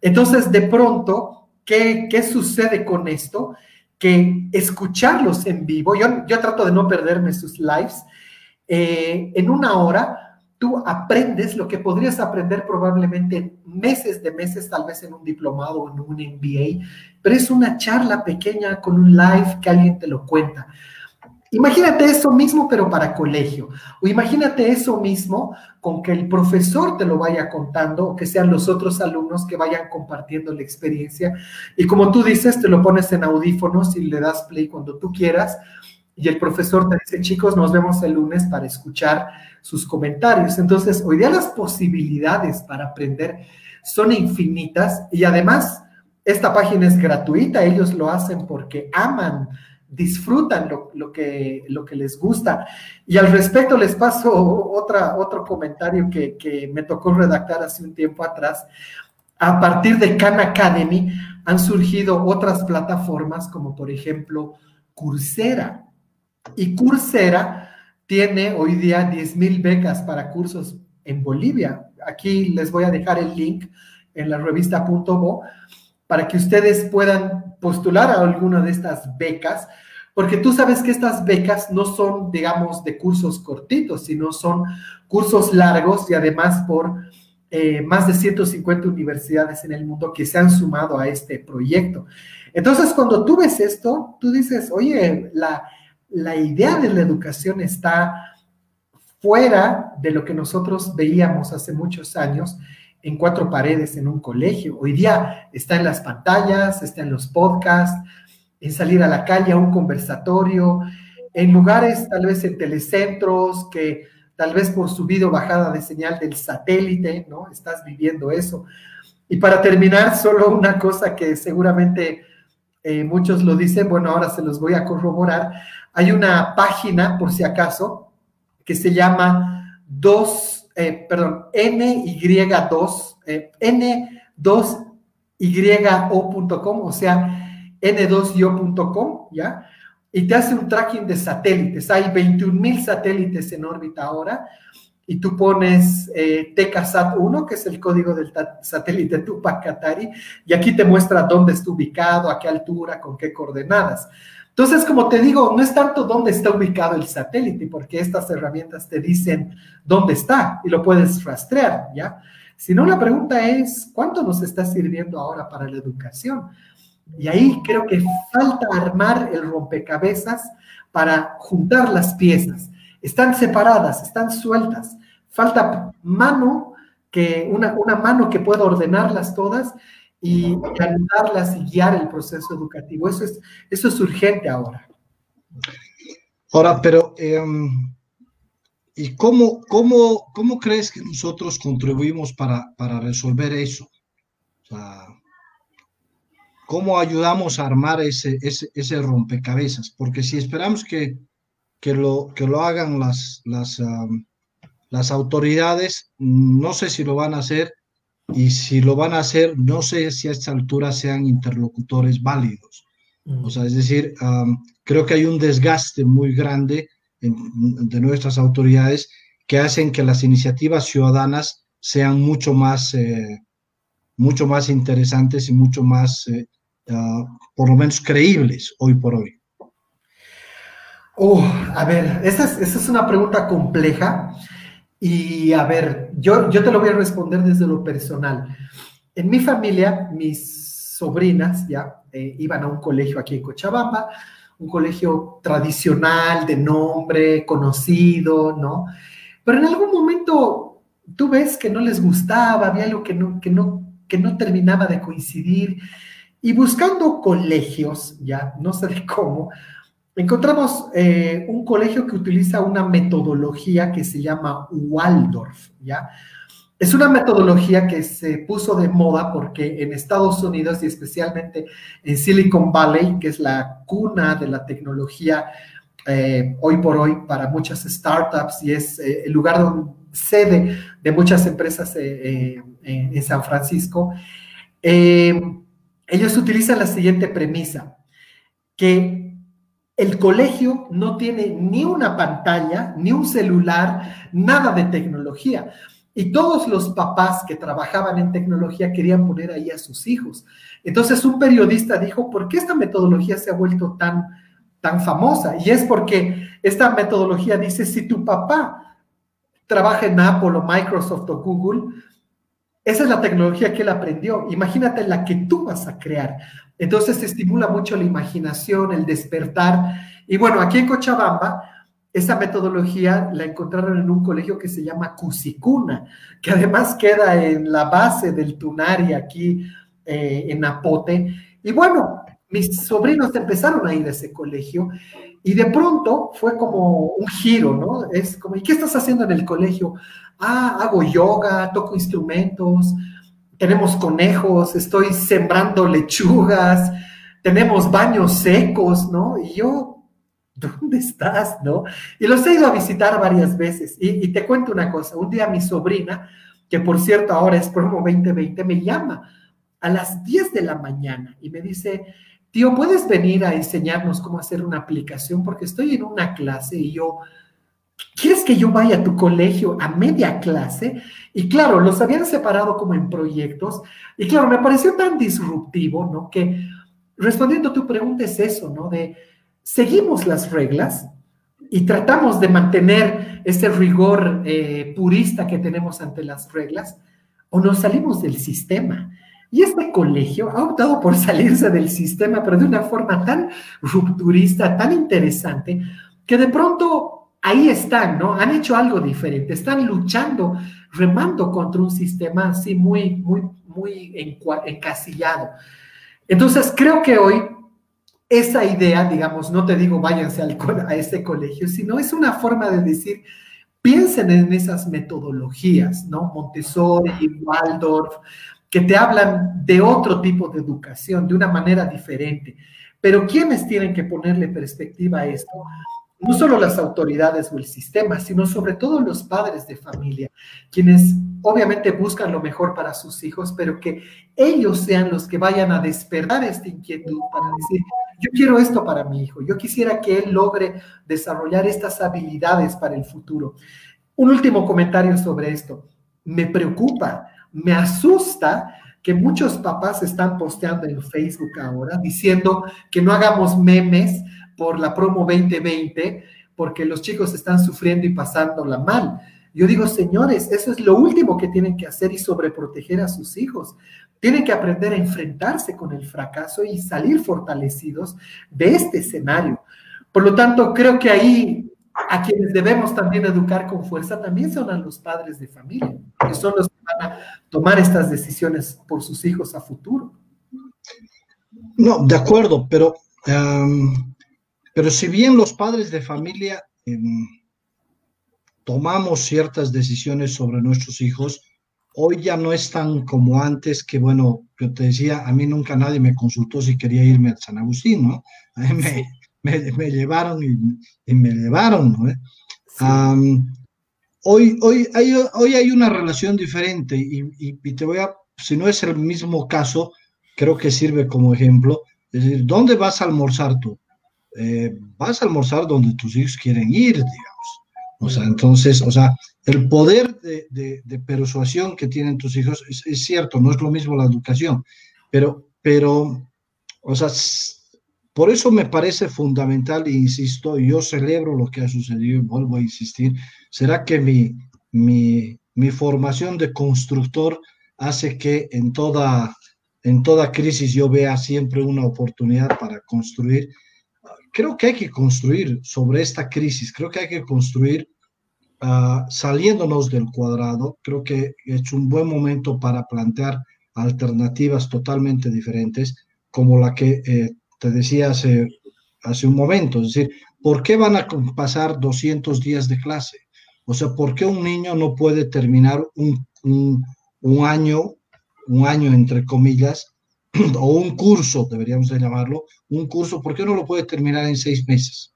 Entonces, de pronto, ¿qué, qué sucede con esto? Que escucharlos en vivo, yo, yo trato de no perderme sus lives, eh, en una hora tú aprendes lo que podrías aprender probablemente meses de meses, tal vez en un diplomado o en un MBA, pero es una charla pequeña con un live que alguien te lo cuenta. Imagínate eso mismo, pero para colegio. O imagínate eso mismo con que el profesor te lo vaya contando o que sean los otros alumnos que vayan compartiendo la experiencia. Y como tú dices, te lo pones en audífonos y le das play cuando tú quieras. Y el profesor te dice, chicos, nos vemos el lunes para escuchar sus comentarios. Entonces, hoy día las posibilidades para aprender son infinitas y además esta página es gratuita. Ellos lo hacen porque aman disfrutan lo, que, lo que les gusta. Y al respecto les paso otra, otro comentario que, que me tocó redactar hace un tiempo atrás. A partir de Khan Academy han surgido otras plataformas como por ejemplo Coursera. Y Coursera tiene hoy día 10 mil becas para cursos en Bolivia. Aquí les voy a dejar el link en la revista Punto para que ustedes puedan postular a alguna de estas becas, porque tú sabes que estas becas no son, digamos, de cursos cortitos, sino son cursos largos y además por eh, más de 150 universidades en el mundo que se han sumado a este proyecto. Entonces, cuando tú ves esto, tú dices, oye, la, la idea de la educación está fuera de lo que nosotros veíamos hace muchos años en cuatro paredes en un colegio. Hoy día está en las pantallas, está en los podcasts, en salir a la calle a un conversatorio, en lugares tal vez en telecentros que tal vez por subido o bajada de señal del satélite, ¿no? Estás viviendo eso. Y para terminar, solo una cosa que seguramente eh, muchos lo dicen, bueno, ahora se los voy a corroborar. Hay una página, por si acaso, que se llama dos eh, perdón, NY2, eh, N2YO.com, o sea, N2YO.com, ¿ya? Y te hace un tracking de satélites. Hay 21 mil satélites en órbita ahora y tú pones eh, TKSAT-1, que es el código del satélite Tupac Katari, y aquí te muestra dónde está ubicado, a qué altura, con qué coordenadas. Entonces, como te digo, no es tanto dónde está ubicado el satélite, porque estas herramientas te dicen dónde está y lo puedes rastrear, ¿ya? Sino la pregunta es, ¿cuánto nos está sirviendo ahora para la educación? Y ahí creo que falta armar el rompecabezas para juntar las piezas. Están separadas, están sueltas. Falta mano, que, una, una mano que pueda ordenarlas todas y ayudarlas y guiar el proceso educativo. Eso es, eso es urgente ahora. Ahora, pero, em, ¿y cómo, cómo, cómo crees que nosotros contribuimos para, para resolver eso? O sea, ¿Cómo ayudamos a armar ese, ese, ese rompecabezas? Porque si esperamos que, que, lo, que lo hagan las, las, las autoridades, no sé si lo van a hacer y si lo van a hacer, no sé si a esta altura sean interlocutores válidos. O sea, es decir, creo que hay un desgaste muy grande de nuestras autoridades que hacen que las iniciativas ciudadanas sean mucho más, eh, mucho más interesantes y mucho más, eh, ah, por lo menos, creíbles hoy por hoy. Oh, a ver, esa es, esa es una pregunta compleja y a ver, yo, yo te lo voy a responder desde lo personal. En mi familia, mis sobrinas ya eh, iban a un colegio aquí en Cochabamba, un colegio tradicional, de nombre, conocido, ¿no? Pero en algún momento tú ves que no les gustaba, había algo que no, que no, que no terminaba de coincidir. Y buscando colegios, ya, no sé de cómo, encontramos eh, un colegio que utiliza una metodología que se llama Waldorf, ¿ya? Es una metodología que se puso de moda porque en Estados Unidos y especialmente en Silicon Valley, que es la cuna de la tecnología eh, hoy por hoy para muchas startups y es eh, el lugar donde sede de muchas empresas en San Francisco, ellos utilizan la siguiente premisa, que el colegio no tiene ni una pantalla, ni un celular, nada de tecnología. Y todos los papás que trabajaban en tecnología querían poner ahí a sus hijos. Entonces un periodista dijo, ¿por qué esta metodología se ha vuelto tan, tan famosa? Y es porque esta metodología dice, si tu papá trabaja en Apple o Microsoft o Google, esa es la tecnología que él aprendió. Imagínate la que tú vas a crear. Entonces se estimula mucho la imaginación, el despertar. Y bueno, aquí en Cochabamba, esa metodología la encontraron en un colegio que se llama Cusicuna, que además queda en la base del Tunari aquí eh, en Apote. Y bueno, mis sobrinos empezaron a ir a ese colegio y de pronto fue como un giro, ¿no? Es como, ¿y qué estás haciendo en el colegio? Ah, hago yoga, toco instrumentos, tenemos conejos, estoy sembrando lechugas, tenemos baños secos, ¿no? Y yo, ¿dónde estás, no? Y los he ido a visitar varias veces. Y, te cuento una cosa, un día mi sobrina, que por cierto ahora es Promo 2020, me llama a las 10 de la mañana y me dice, tío, ¿puedes venir a enseñarnos cómo hacer una aplicación? Porque estoy en una clase y yo ¿Quieres que yo vaya a tu colegio a media clase? Y claro, los habían separado como en proyectos. Y claro, me pareció tan disruptivo, ¿no? Que respondiendo a tu pregunta es eso, ¿no? De seguimos las reglas y tratamos de mantener ese rigor eh, purista que tenemos ante las reglas o nos salimos del sistema. Y este colegio ha optado por salirse del sistema, pero de una forma tan rupturista, tan interesante, que de pronto ahí están, ¿no? Han hecho algo diferente, están luchando, remando contra un sistema así muy, muy, muy encasillado. Entonces, creo que hoy esa idea, digamos, no te digo váyanse a ese colegio, sino es una forma de decir, piensen en esas metodologías, ¿no? Montessori, Waldorf, que te hablan de otro tipo de educación, de una manera diferente. Pero ¿quiénes tienen que ponerle perspectiva a esto? No solo las autoridades o el sistema, sino sobre todo los padres de familia, quienes obviamente buscan lo mejor para sus hijos, pero que ellos sean los que vayan a despertar esta inquietud para decir, yo quiero esto para mi hijo, yo quisiera que él logre desarrollar estas habilidades para el futuro. Un último comentario sobre esto. Me preocupa, me asusta que muchos papás están posteando en Facebook ahora diciendo que no hagamos memes por la promo 2020 porque los chicos están sufriendo y pasándola mal. Yo digo, señores, eso es lo último que tienen que hacer y sobreproteger a sus hijos. Tienen que aprender a enfrentarse con el fracaso y salir fortalecidos de este escenario. Por lo tanto, creo que ahí a quienes debemos también educar con fuerza también son a los padres de familia, que son los que van a tomar estas decisiones por sus hijos a futuro. No, de acuerdo, pero, pero si bien los padres de familia em, tomamos ciertas decisiones sobre nuestros hijos, hoy ya no es tan como antes que, bueno, yo te decía, a mí nunca nadie me consultó si quería irme a San Agustín, ¿no? Mí me, me, llevaron y, me llevaron. hoy, hoy, hay, hoy hay una relación diferente y, te voy a, si no es el mismo caso, creo que sirve como ejemplo. Es decir, ¿dónde vas a almorzar tú? Eh, vas a almorzar donde tus hijos quieren ir, digamos. O sea, entonces, o sea, el poder de, persuasión que tienen tus hijos es, es, cierto, no es lo mismo la educación, pero, pero, o sea, por eso me parece fundamental, e insisto, yo celebro lo que ha sucedido y vuelvo a insistir, será que mi, mi, mi formación de constructor hace que en toda, en toda crisis yo vea siempre una oportunidad para construir. Creo que hay que construir sobre esta crisis, creo que hay que construir uh, saliéndonos del cuadrado, creo que es un buen momento para plantear alternativas totalmente diferentes, como la que eh, te decía hace, un momento, es decir, ¿por qué van a pasar 200 días de clase? O sea, ¿por qué un niño no puede terminar un, año, un año entre comillas, o un curso, deberíamos de llamarlo, un curso, ¿por qué no lo puede terminar en seis meses?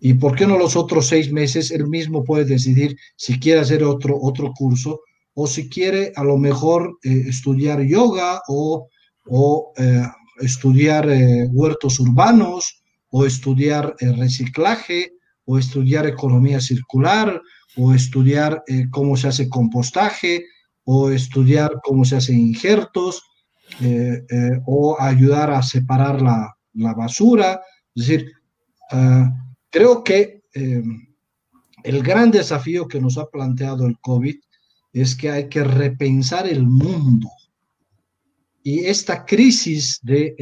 ¿Y por qué no los otros seis meses él mismo puede decidir si quiere hacer otro, otro curso o si quiere a lo mejor eh, estudiar yoga o, o eh, estudiar eh, huertos urbanos o estudiar reciclaje o estudiar economía circular o estudiar cómo se hace compostaje o estudiar cómo se hacen injertos o ayudar a separar la, la basura. Es decir, ah, creo que el gran desafío que nos ha planteado el COVID es que hay que repensar el mundo y esta crisis del,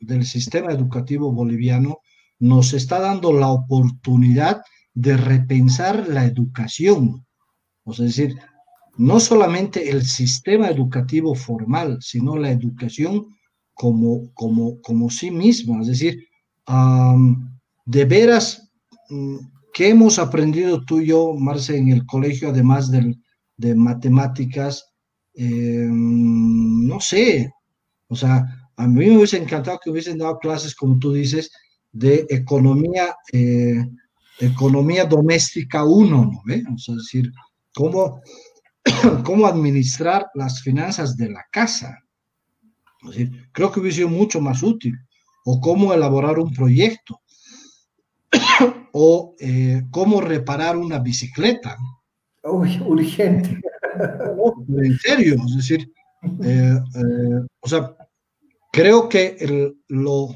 del, sistema educativo boliviano nos está dando la oportunidad de repensar la educación. O sea, es decir, no solamente el sistema educativo formal, sino la educación como, como, como sí misma. Es decir, de veras, mm, ¿qué hemos aprendido tú y yo, Marce, en el colegio, además del, de matemáticas? Eh, no sé, o sea, a mí me hubiese encantado que hubiesen dado clases, como tú dices, de economía, eh, economía doméstica 1, ¿no? ¿Ve? O sea, es decir, cómo, cómo administrar las finanzas de la casa. Es decir, creo que hubiese sido mucho más útil. O cómo elaborar un proyecto. o eh, cómo reparar una bicicleta. Uy, urgente en serio, es decir, eh, eh, o sea, creo que el, lo,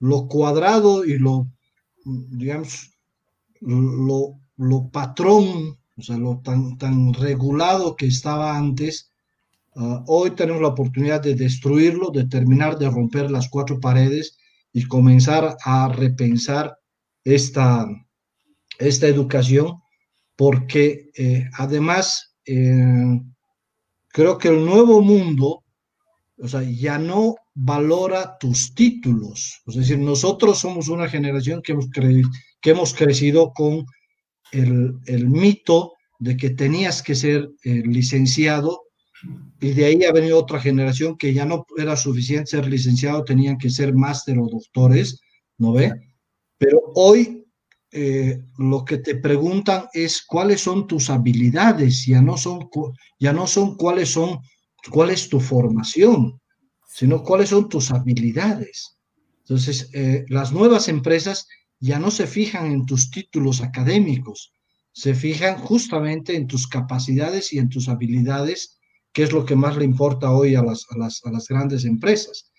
lo, cuadrado y lo, digamos, lo, lo, patrón, o sea, lo tan, tan regulado que estaba antes, ah, hoy tenemos la oportunidad de destruirlo, de terminar de romper las cuatro paredes y comenzar a repensar esta, esta educación, porque eh, además eh, creo que el nuevo mundo, o sea, ya no valora tus títulos. Es decir, nosotros somos una generación que hemos, que hemos crecido con el, mito de que tenías que ser eh, licenciado y de ahí ha venido otra generación que ya no era suficiente ser licenciado, tenían que ser máster o doctores, ¿no ve? Pero hoy eh, lo que te preguntan es cuáles son tus habilidades, ya no son, ya no son cuáles son, cuál es tu formación, sino cuáles son tus habilidades. Entonces, eh, las nuevas empresas ya no se fijan en tus títulos académicos, se fijan justamente en tus capacidades y en tus habilidades, que es lo que más le importa hoy a las, a las, a las grandes empresas.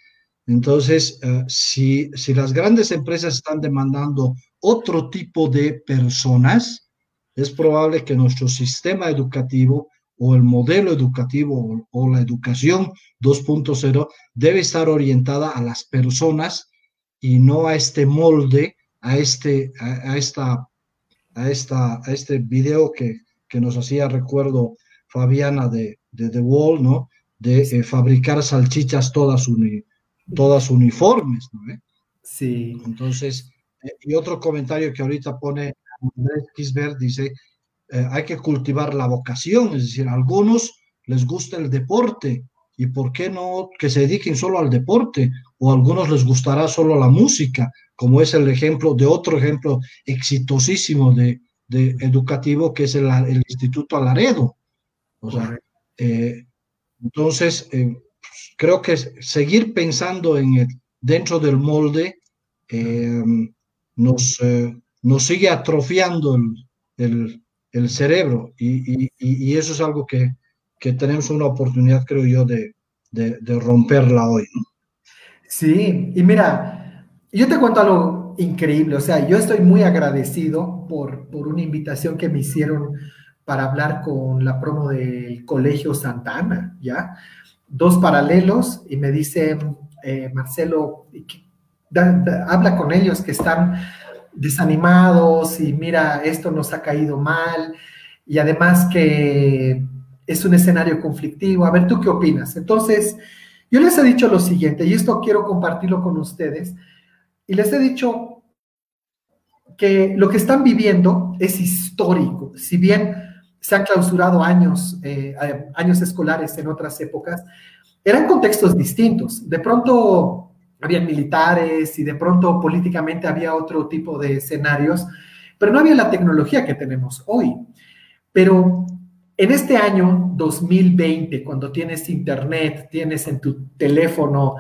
Entonces, eh, si, si las grandes empresas están demandando otro tipo de personas, es probable que nuestro sistema educativo o el modelo educativo o, la educación 2.0 debe estar orientada a las personas y no a este molde, a este, a, esta, a, esta, a este video que, que nos hacía recuerdo Fabiana de, de The Wall, ¿no? De eh, fabricar salchichas todas, todas uniformes, ¿no? Sí. Entonces, eh, y otro comentario que ahorita pone Andrés Kisbert dice, eh, hay que cultivar la vocación, es decir, a algunos les gusta el deporte y por qué no que se dediquen solo al deporte o a algunos les gustará solo la música, como es el ejemplo de otro ejemplo exitosísimo de, educativo que es el, Instituto Alaredo. O sea, eh, entonces, creo que seguir pensando en el, dentro del molde nos, eh, nos sigue atrofiando el, cerebro y, eso es algo que, tenemos una oportunidad, creo yo, de, romperla hoy. Sí, y mira, yo te cuento algo increíble, o sea, yo estoy muy agradecido por, por una invitación que me hicieron para hablar con la promo del Colegio Santana, ¿ya? Dos paralelos y me dice, eh, Marcelo, habla con ellos que están desanimados y mira, esto nos ha caído mal y además que es un escenario conflictivo. A ver, ¿tú qué opinas? Entonces, yo les he dicho lo siguiente y esto quiero compartirlo con ustedes y les he dicho que lo que están viviendo es histórico. Si bien se han clausurado años, eh, años escolares en otras épocas, eran contextos distintos. De pronto había militares y de pronto políticamente había otro tipo de escenarios, pero no había la tecnología que tenemos hoy. Pero en este año 2020, cuando tienes internet, tienes en tu teléfono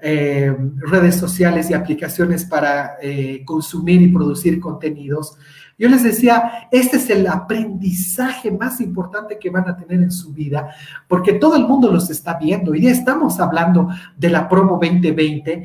eh, redes sociales y aplicaciones para eh, consumir y producir contenidos, yo les decía, este es el aprendizaje más importante que van a tener en su vida, porque todo el mundo los está viendo. Y ya estamos hablando de la promo 2020.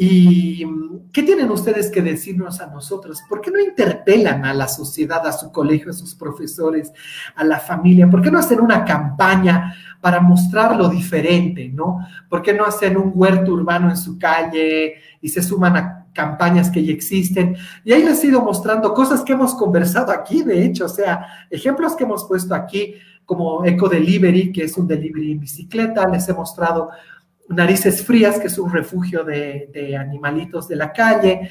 ¿Y qué tienen ustedes que decirnos a nosotros? ¿Por qué no interpelan a la sociedad, a su colegio, a sus profesores, a la familia? ¿Por qué no hacen una campaña para mostrar lo diferente, no? ¿Por qué no hacen un huerto urbano en su calle y se suman a campañas que ya existen. Y ahí les he ido mostrando cosas que hemos conversado aquí, de hecho, o sea, ejemplos que hemos puesto aquí, como Eco Delivery, que es un delivery en bicicleta. Les he mostrado Narices Frías, que es un refugio de, animalitos de la calle.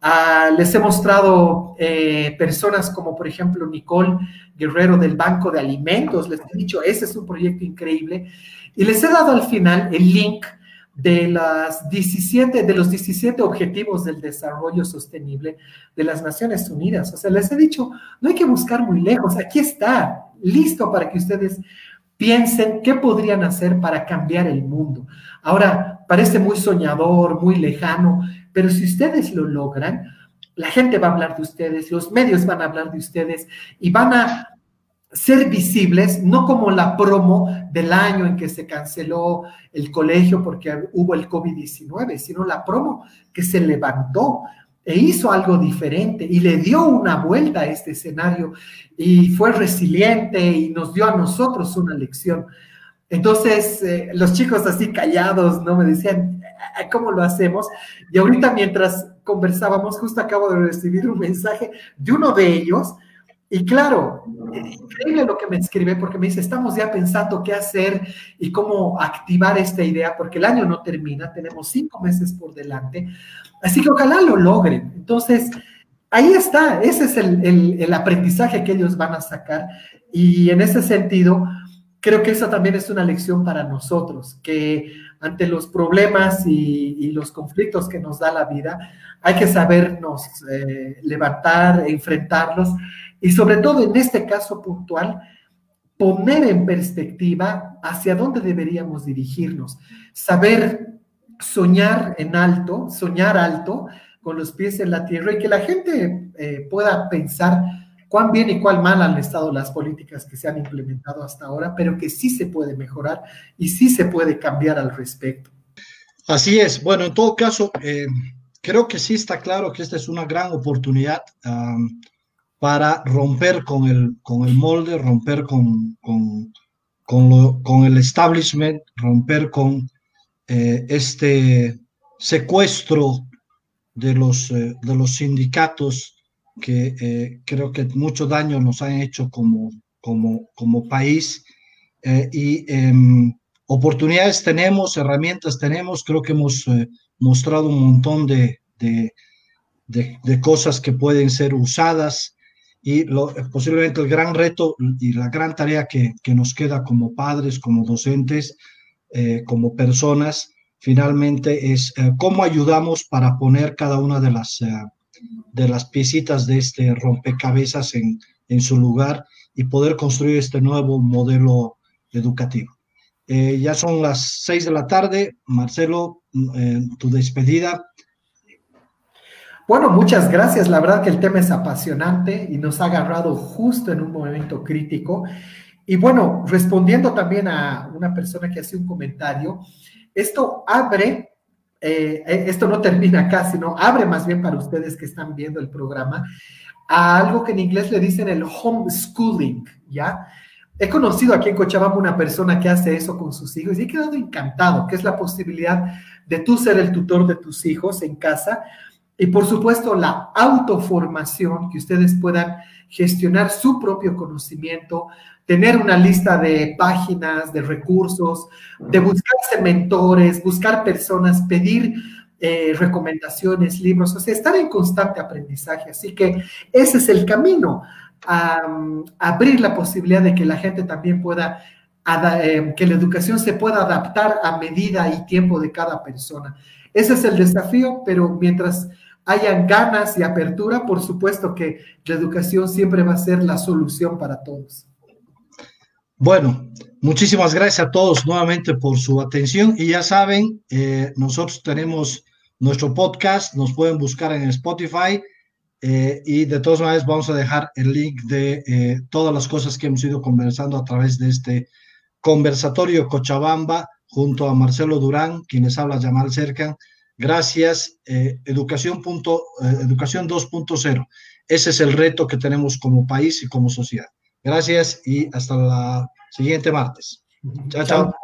Ah, les he mostrado eh, personas como, por ejemplo, Nicole Guerrero del Banco de Alimentos. Les he dicho, ese es un proyecto increíble. Y les he dado al final el link de, las 17, de los 17 objetivos del desarrollo sostenible de las Naciones Unidas. O sea, les he dicho, no hay que buscar muy lejos, aquí está, listo para que ustedes piensen qué podrían hacer para cambiar el mundo. Ahora, parece muy soñador, muy lejano, pero si ustedes lo logran, la gente va a hablar de ustedes, los medios van a hablar de ustedes y van a ser visibles, no como la promo del año en que se canceló el colegio porque hubo el COVID-19, sino la promo que se levantó e hizo algo diferente y le dio una vuelta a este escenario y fue resiliente y nos dio a nosotros una lección. Entonces, eh, los chicos así callados, ¿no? Me decían, ¿cómo lo hacemos? Y ahorita mientras conversábamos, justo acabo de recibir un mensaje de uno de ellos y claro, increíble lo que me escribe porque me dice, estamos ya pensando qué hacer y cómo activar esta idea porque el año no termina, tenemos cinco meses por delante, así que ojalá lo logren. Entonces, ahí está, ese es el, el aprendizaje que ellos van a sacar. Y en ese sentido, creo que eso también es una lección para nosotros, que ante los problemas y, los conflictos que nos da la vida, hay que sabernos eh, levantar, enfrentarlos y sobre todo en este caso puntual, poner en perspectiva hacia dónde deberíamos dirigirnos, saber soñar en alto, soñar alto, con los pies en la tierra y que la gente eh, pueda pensar cuán bien y cuán mal han estado las políticas que se han implementado hasta ahora, pero que sí se puede mejorar y sí se puede cambiar al respecto. Así es. Bueno, en todo caso, eh, creo que sí está claro que esta es una gran oportunidad para romper con el, con el molde, romper con, con, con, el establishment, romper con eh, este secuestro de los, eh, de los sindicatos que eh, creo que mucho daño nos han hecho como, como, como país. Y em, oportunidades tenemos, herramientas tenemos, creo que hemos mostrado un montón de, de, de, cosas que pueden ser usadas y posiblemente el gran reto y la gran tarea que, nos queda como padres, como docentes, como personas, finalmente es cómo ayudamos para poner cada una de las de las piecitas de este rompecabezas en, en su lugar y poder construir este nuevo modelo educativo. Eh, ya son las seis de la tarde. Marcelo, eh, tu despedida. Bueno, muchas gracias. La verdad que el tema es apasionante y nos ha agarrado justo en un momento crítico. Y bueno, respondiendo también a una persona que hace un comentario, esto abre eh, eh, esto no termina acá, sino abre más bien para ustedes que están viendo el programa a algo que en inglés le dicen el homeschooling, ¿ya? He conocido aquí en Cochabamba una persona que hace eso con sus hijos y he quedado encantado, que es la posibilidad de tú ser el tutor de tus hijos en casa y por supuesto la autoformación, que ustedes puedan gestionar su propio conocimiento, tener una lista de páginas, de recursos, de buscarse mentores, buscar personas, pedir eh, recomendaciones, libros, o sea, estar en constante aprendizaje. Así que ese es el camino, a, abrir la posibilidad de que la gente también pueda, eh, que la educación se pueda adaptar a medida y tiempo de cada persona. Ese es el desafío, pero mientras hayan ganas y apertura, por supuesto que la educación siempre va a ser la solución para todos. Bueno, muchísimas gracias a todos nuevamente por su atención y ya saben, eh, nosotros tenemos nuestro podcast, nos pueden buscar en Spotify eh, y de todas maneras vamos a dejar el link de eh, todas las cosas que hemos ido conversando a través de este conversatorio Cochabamba junto a Marcelo Durán, quienes habla Yamal Cercan Gracias. Eh, educación, punto, eh, educación 2.0. Ese es el reto que tenemos como país y como sociedad. Gracias y hasta la siguiente martes. chao. chao.